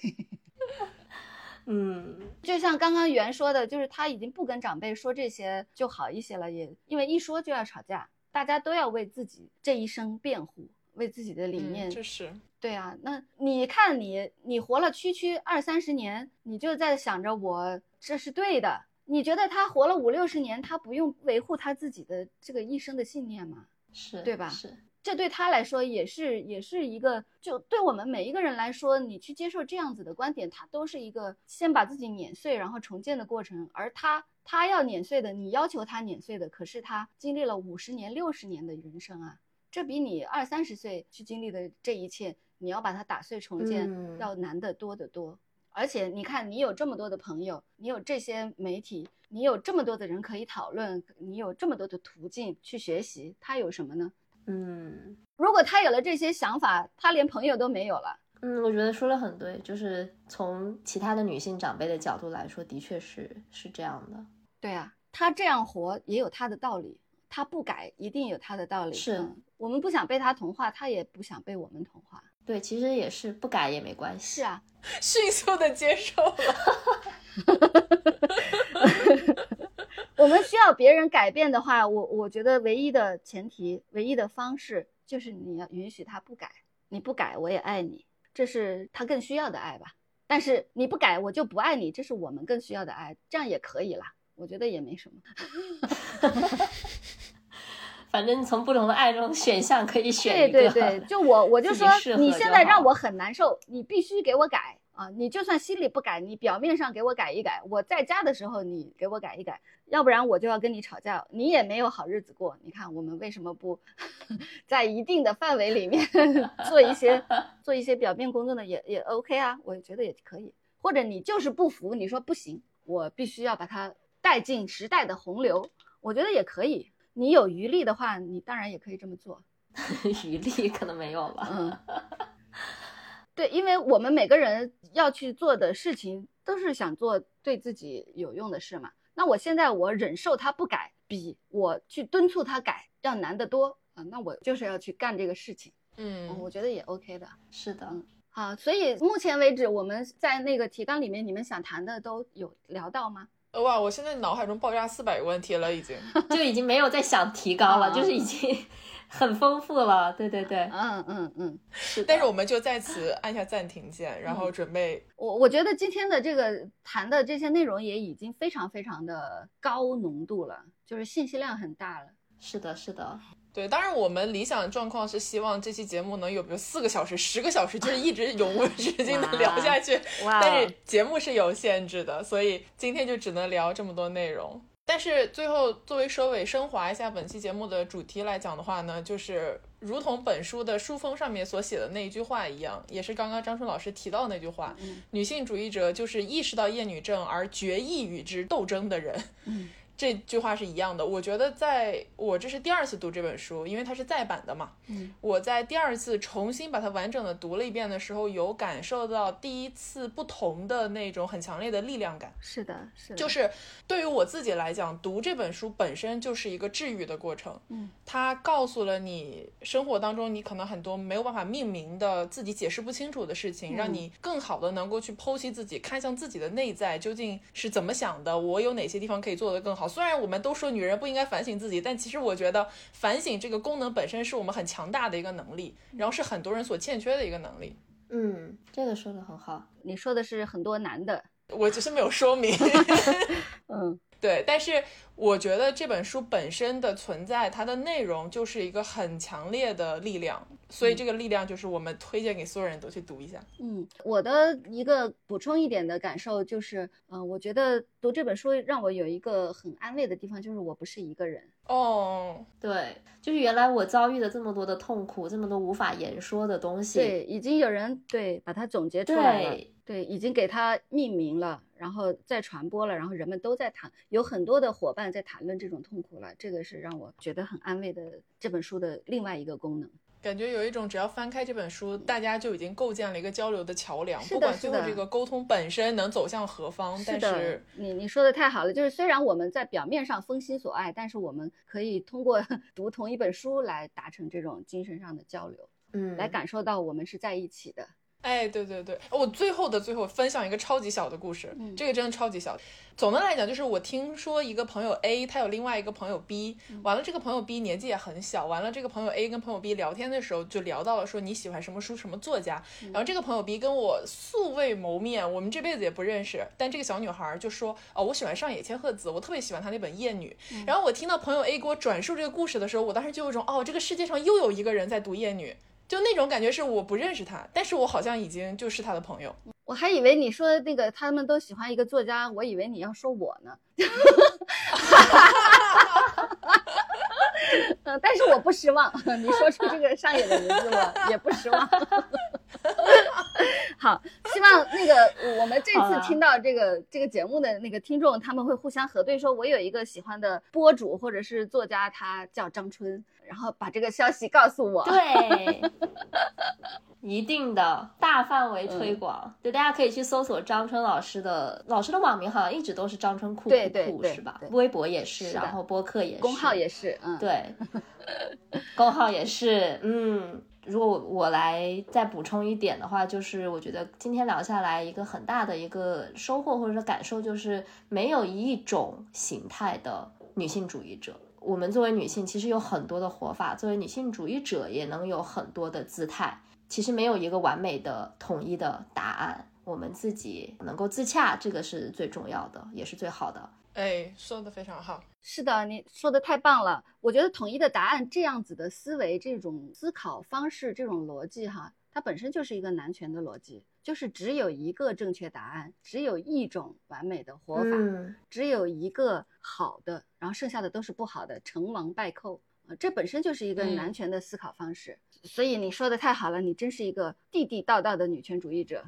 嗯，
就像刚刚袁说的，就是他已经不跟长辈说这些就好一些了，也因为一说就要吵架，大家都要为自己这一生辩护，为自己的理念。
嗯这是
对啊，那你看你，你活了区区二三十年，你就在想着我这是对的。你觉得他活了五六十年，他不用维护他自己的这个一生的信念吗？
是
对吧
是，
这对他来说也是也是一个，就对我们每一个人来说，你去接受这样子的观点，他都是一个先把自己碾碎，然后重建的过程。而他他要碾碎的，你要求他碾碎的，可是他经历了五十年、六十年的人生啊，这比你二三十岁去经历的这一切，你要把它打碎重建，
嗯
要难得多得多。而且你看，你有这么多的朋友，你有这些媒体，你有这么多的人可以讨论，你有这么多的途径去学习，他有什么呢？
嗯
如果他有了这些想法，他连朋友都没有了。
嗯，我觉得说的很对，就是从其他的女性长辈的角度来说，的确是是这样的。
对啊，他这样活也有他的道理，他不改一定有他的道理。
是
嗯我们不想被他同化，他也不想被我们同化。
对，其实也是不改也没关系。
是啊，<laughs>
迅速的接受了。<laughs>
我们需要别人改变的话，我我觉得唯一的前提、唯一的方式就是你要允许他不改，你不改我也爱你，这是他更需要的爱吧。但是你不改我就不爱你，这是我们更需要的爱，这样也可以啦，我觉得也没什么。<laughs>
反正从不同的爱中选项可以选
对
一个。
对对，就我我就说你现在让我很难受，你必须给我改啊！你就算心里不改，你表面上给我改一改，我在家的时候你给我改一改，要不然我就要跟你吵架，你也没有好日子过。你看我们为什么不 <laughs> 在一定的范围里面 <laughs> 做一些 <laughs> 做一些表面工作呢也也 OK 啊？我觉得也可以。或者你就是不服，你说不行，我必须要把它带进时代的洪流，我觉得也可以。你有余力的话，你当然也可以这么做。<laughs>
余力可能没有了。
嗯，对，因为我们每个人要去做的事情，都是想做对自己有用的事嘛。那我现在我忍受他不改，比我去敦促他改要难得多啊、那我就是要去干这个事情，嗯，
嗯，
我觉得也 OK 的。
是的，
好，所以目前为止，我们在那个提纲里面，你们想谈的都有聊到吗？
哇，我现在脑海中爆炸四百个问题了，已经。<laughs>
就已经没有再想提高了，
啊
就是已经很丰富了。对对对，
嗯嗯嗯，
是。
但是我们就在此按下暂停键，然后准备。
我我觉得今天的这个谈的这些内容也已经非常非常的高浓度了，就是信息量很大了。
是的，是的，
对，当然我们理想状况是希望这期节目能有比如四个小时、十个小时，就是一直永无止境的聊下去。
哇哦
但是节目是有限制的，所以今天就只能聊这么多内容。但是最后作为收尾，升华一下本期节目的主题来讲的话呢，就是如同本书的书封上面所写的那一句话一样，也是刚刚张春老师提到那句话：
嗯
女性主义者就是意识到厌女症而决意与之斗争的人。
嗯 <laughs>
这句话是一样的。我觉得在我这是第二次读这本书，因为它是再版的嘛。
嗯，
我在第二次重新把它完整的读了一遍的时候，有感受到第一次不同的那种很强烈的力量感。
是的，是的，
就是对于我自己来讲，读这本书本身就是一个治愈的过程。
嗯，
它告诉了你生活当中你可能很多没有办法命名的、自己解释不清楚的事情，
嗯
让你更好的能够去剖析自己，看向自己的内在究竟是怎么想的，我有哪些地方可以做得更好。虽然我们都说女人不应该反省自己，但其实我觉得反省这个功能本身是我们很强大的一个能力，然后是很多人所欠缺的一个能力。
嗯，这个说的很好。
你说的是很多男的，
我只是没有说明。<laughs> <laughs>
嗯
对，但是我觉得这本书本身的存在，它的内容就是一个很强烈的力量，所以这个力量就是我们推荐给所有人都去读一下。
嗯，我的一个补充一点的感受就是，嗯、我觉得读这本书让我有一个很安慰的地方，就是我不是一个人。
哦，
对，就是原来我遭遇了这么多的痛苦，这么多无法言说的东西。
对，已经有人对把它总结出来了，
对
对，已经给它命名了，然后再传播了，然后人们都在谈，有很多的伙伴在谈论这种痛苦了，这个是让我觉得很安慰的这本书的另外一个功能。
感觉有一种只要翻开这本书，大家就已经构建了一个交流的桥梁，
是的
不管最后这个沟通本身能走向何方，但
的
是，
你你说的太好了，就是虽然我们在表面上封心所爱，但是我们可以通过 <laughs> 读同一本书来达成这种精神上的交流，
嗯，
来感受到我们是在一起的。
哎，对对对，我最后的最后分享一个超级小的故事，
嗯。
这个真的超级小。总的来讲，就是我听说一个朋友 A，他有另外一个朋友 B，完了这个朋友 B 年纪也很小，完了这个朋友 A 跟朋友 B 聊天的时候就聊到了说你喜欢什么书什么作家，然后这个朋友 B 跟我素未谋面，我们这辈子也不认识，但这个小女孩就说哦我喜欢上野千鹤子，我特别喜欢她那本《夜女》，然后我听到朋友 A 给我转述这个故事的时候，我当时就有一种哦这个世界上又有一个人在读《夜女》。就那种感觉是我不认识他，但是我好像已经就是他的朋友。
我还以为你说那个他们都喜欢一个作家，我以为你要说我呢。嗯，但是我不失望，你说出这个上野的名字，我 <laughs> 也不失望。<laughs> 好，希望那个我们这次听到这个这个节目的那个听众，他们会互相核对，说我有一个喜欢的播主或者是作家，他叫张春，然后把这个消息告诉我。
对，<laughs> 一定的大范围
嗯
推广，就大家可以去搜索张春老师的老师的网名，好像一直都是张春酷酷
对对
酷是吧？微博也是，
是
然后播客也是，
公号也是，嗯，
对，公号也是，嗯。如果我来再补充一点的话，就是我觉得今天聊下来一个很大的一个收获或者说感受，就是没有一种形态的女性主义者。我们作为女性，其实有很多的活法；作为女性主义者，也能有很多的姿态。其实没有一个完美的统一的答案，我们自己能够自洽，这个是最重要的，也是最好的。
哎，说的非常好。
是的，你说的太棒了。我觉得统一的答案这样子的思维、这种思考方式、这种逻辑哈，它本身就是一个男权的逻辑，就是只有一个正确答案，只有一种完美的活法，
嗯，
只有一个好的，然后剩下的都是不好的，成王败寇。呃，这本身就是一个
嗯
男权的思考方式。所以你说的太好了，你真是一个地地道道的女权主义者。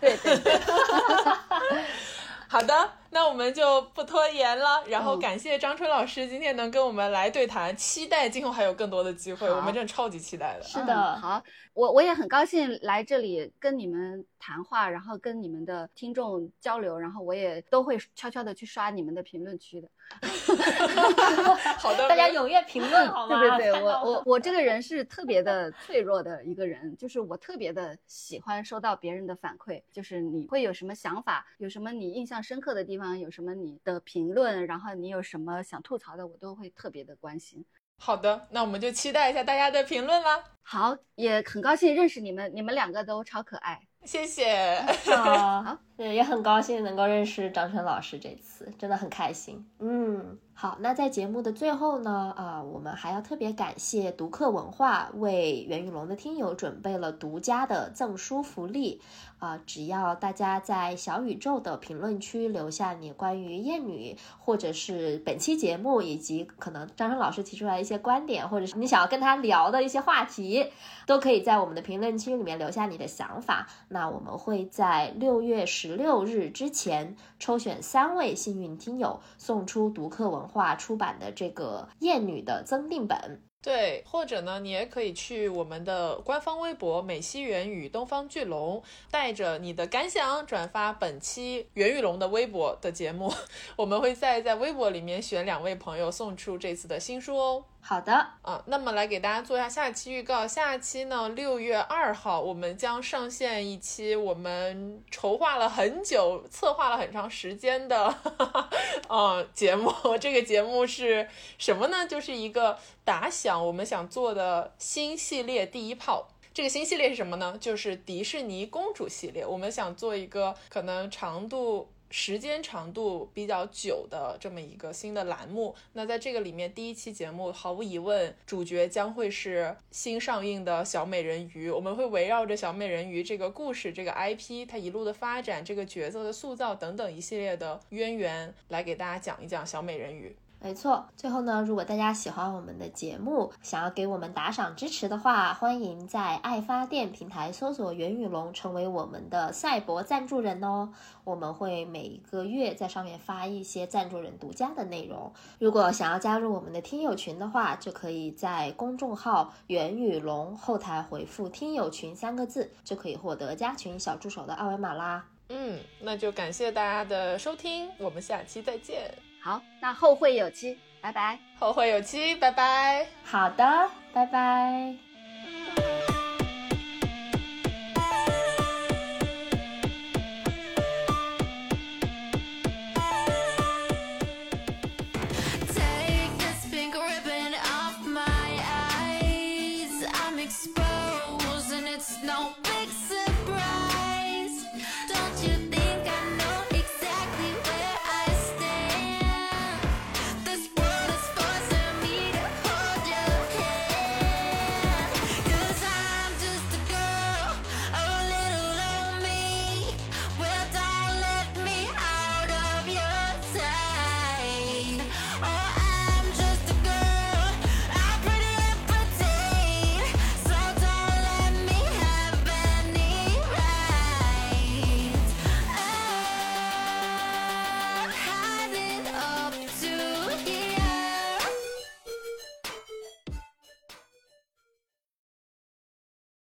对 <laughs> 对对。<laughs>
好的，那我们就不拖延了。然后
嗯
感谢张春老师今天能跟我们来对谈，期待今后还有更多的机会，我们真的超级期待的。
是的
嗯好，我我也很高兴来这里跟你们谈话，然后跟你们的听众交流，然后我也都会悄悄的去刷你们的评论区的。<laughs>
好的，
大家踊跃评论 <laughs> 好吗？
对对对，我 <laughs> 我我这个人是特别的脆弱的一个人，就是我特别的喜欢收到别人的反馈，就是你会有什么想法，有什么你印象深刻的地方，有什么你的评论，然后你有什么想吐槽的，我都会特别的关心。
好的，那我们就期待一下大家的评论啦。
好，也很高兴认识你们，你们两个都超可爱。
谢谢。
好，对，也很高兴能够认识张晨老师，这次真的很开心。嗯，好，那在节目的最后呢，啊、我们还要特别感谢读客文化为袁宇龙的听友准备了独家的赠书福利。啊、只要大家在小宇宙的评论区留下你关于厌女，或者是本期节目以及可能张晨老师提出来一些观点，或者是你想要跟他聊的一些话题，都可以在我们的评论区里面留下你的想法。那我们会在六月十六日之前抽选三位幸运听友，送出读客文化出版的这个《厌女》的增订本。
对，或者呢，你也可以去我们的官方微博“美西元与东方巨龙”，带着你的感想转发本期袁玉龙的微博的节目，<laughs> 我们会再在微博里面选两位朋友送出这次的新书哦。
好的，
啊，那么来给大家做一下下期预告。下期呢，六月二号我们将上线一期我们筹划了很久、策划了很长时间的 <laughs> 呃节目。<laughs> 这个节目是什么呢？就是一个打响我们想做的新系列第一炮。这个新系列是什么呢？就是迪士尼公主系列。我们想做一个可能长度时间长度比较久的这么一个新的栏目。那在这个里面，第一期节目毫无疑问，主角将会是新上映的小美人鱼。我们会围绕着小美人鱼这个故事、这个 IP 它一路的发展、这个角色的塑造等等一系列的渊源，来给大家讲一讲小美人鱼。
没错，最后呢，如果大家喜欢我们的节目，想要给我们打赏支持的话，欢迎在爱发电平台搜索“袁宇龙”，成为我们的赛博赞助人哦。我们会每一个月在上面发一些赞助人独家的内容。如果想要加入我们的听友群的话，就可以在公众号“袁宇龙”后台回复“听友群”三个字，就可以获得加群小助手的二维码啦。
嗯，那就感谢大家的收听，我们下期再见。
好，那后会有期，拜拜。
后会有期，拜拜。
好的，拜拜。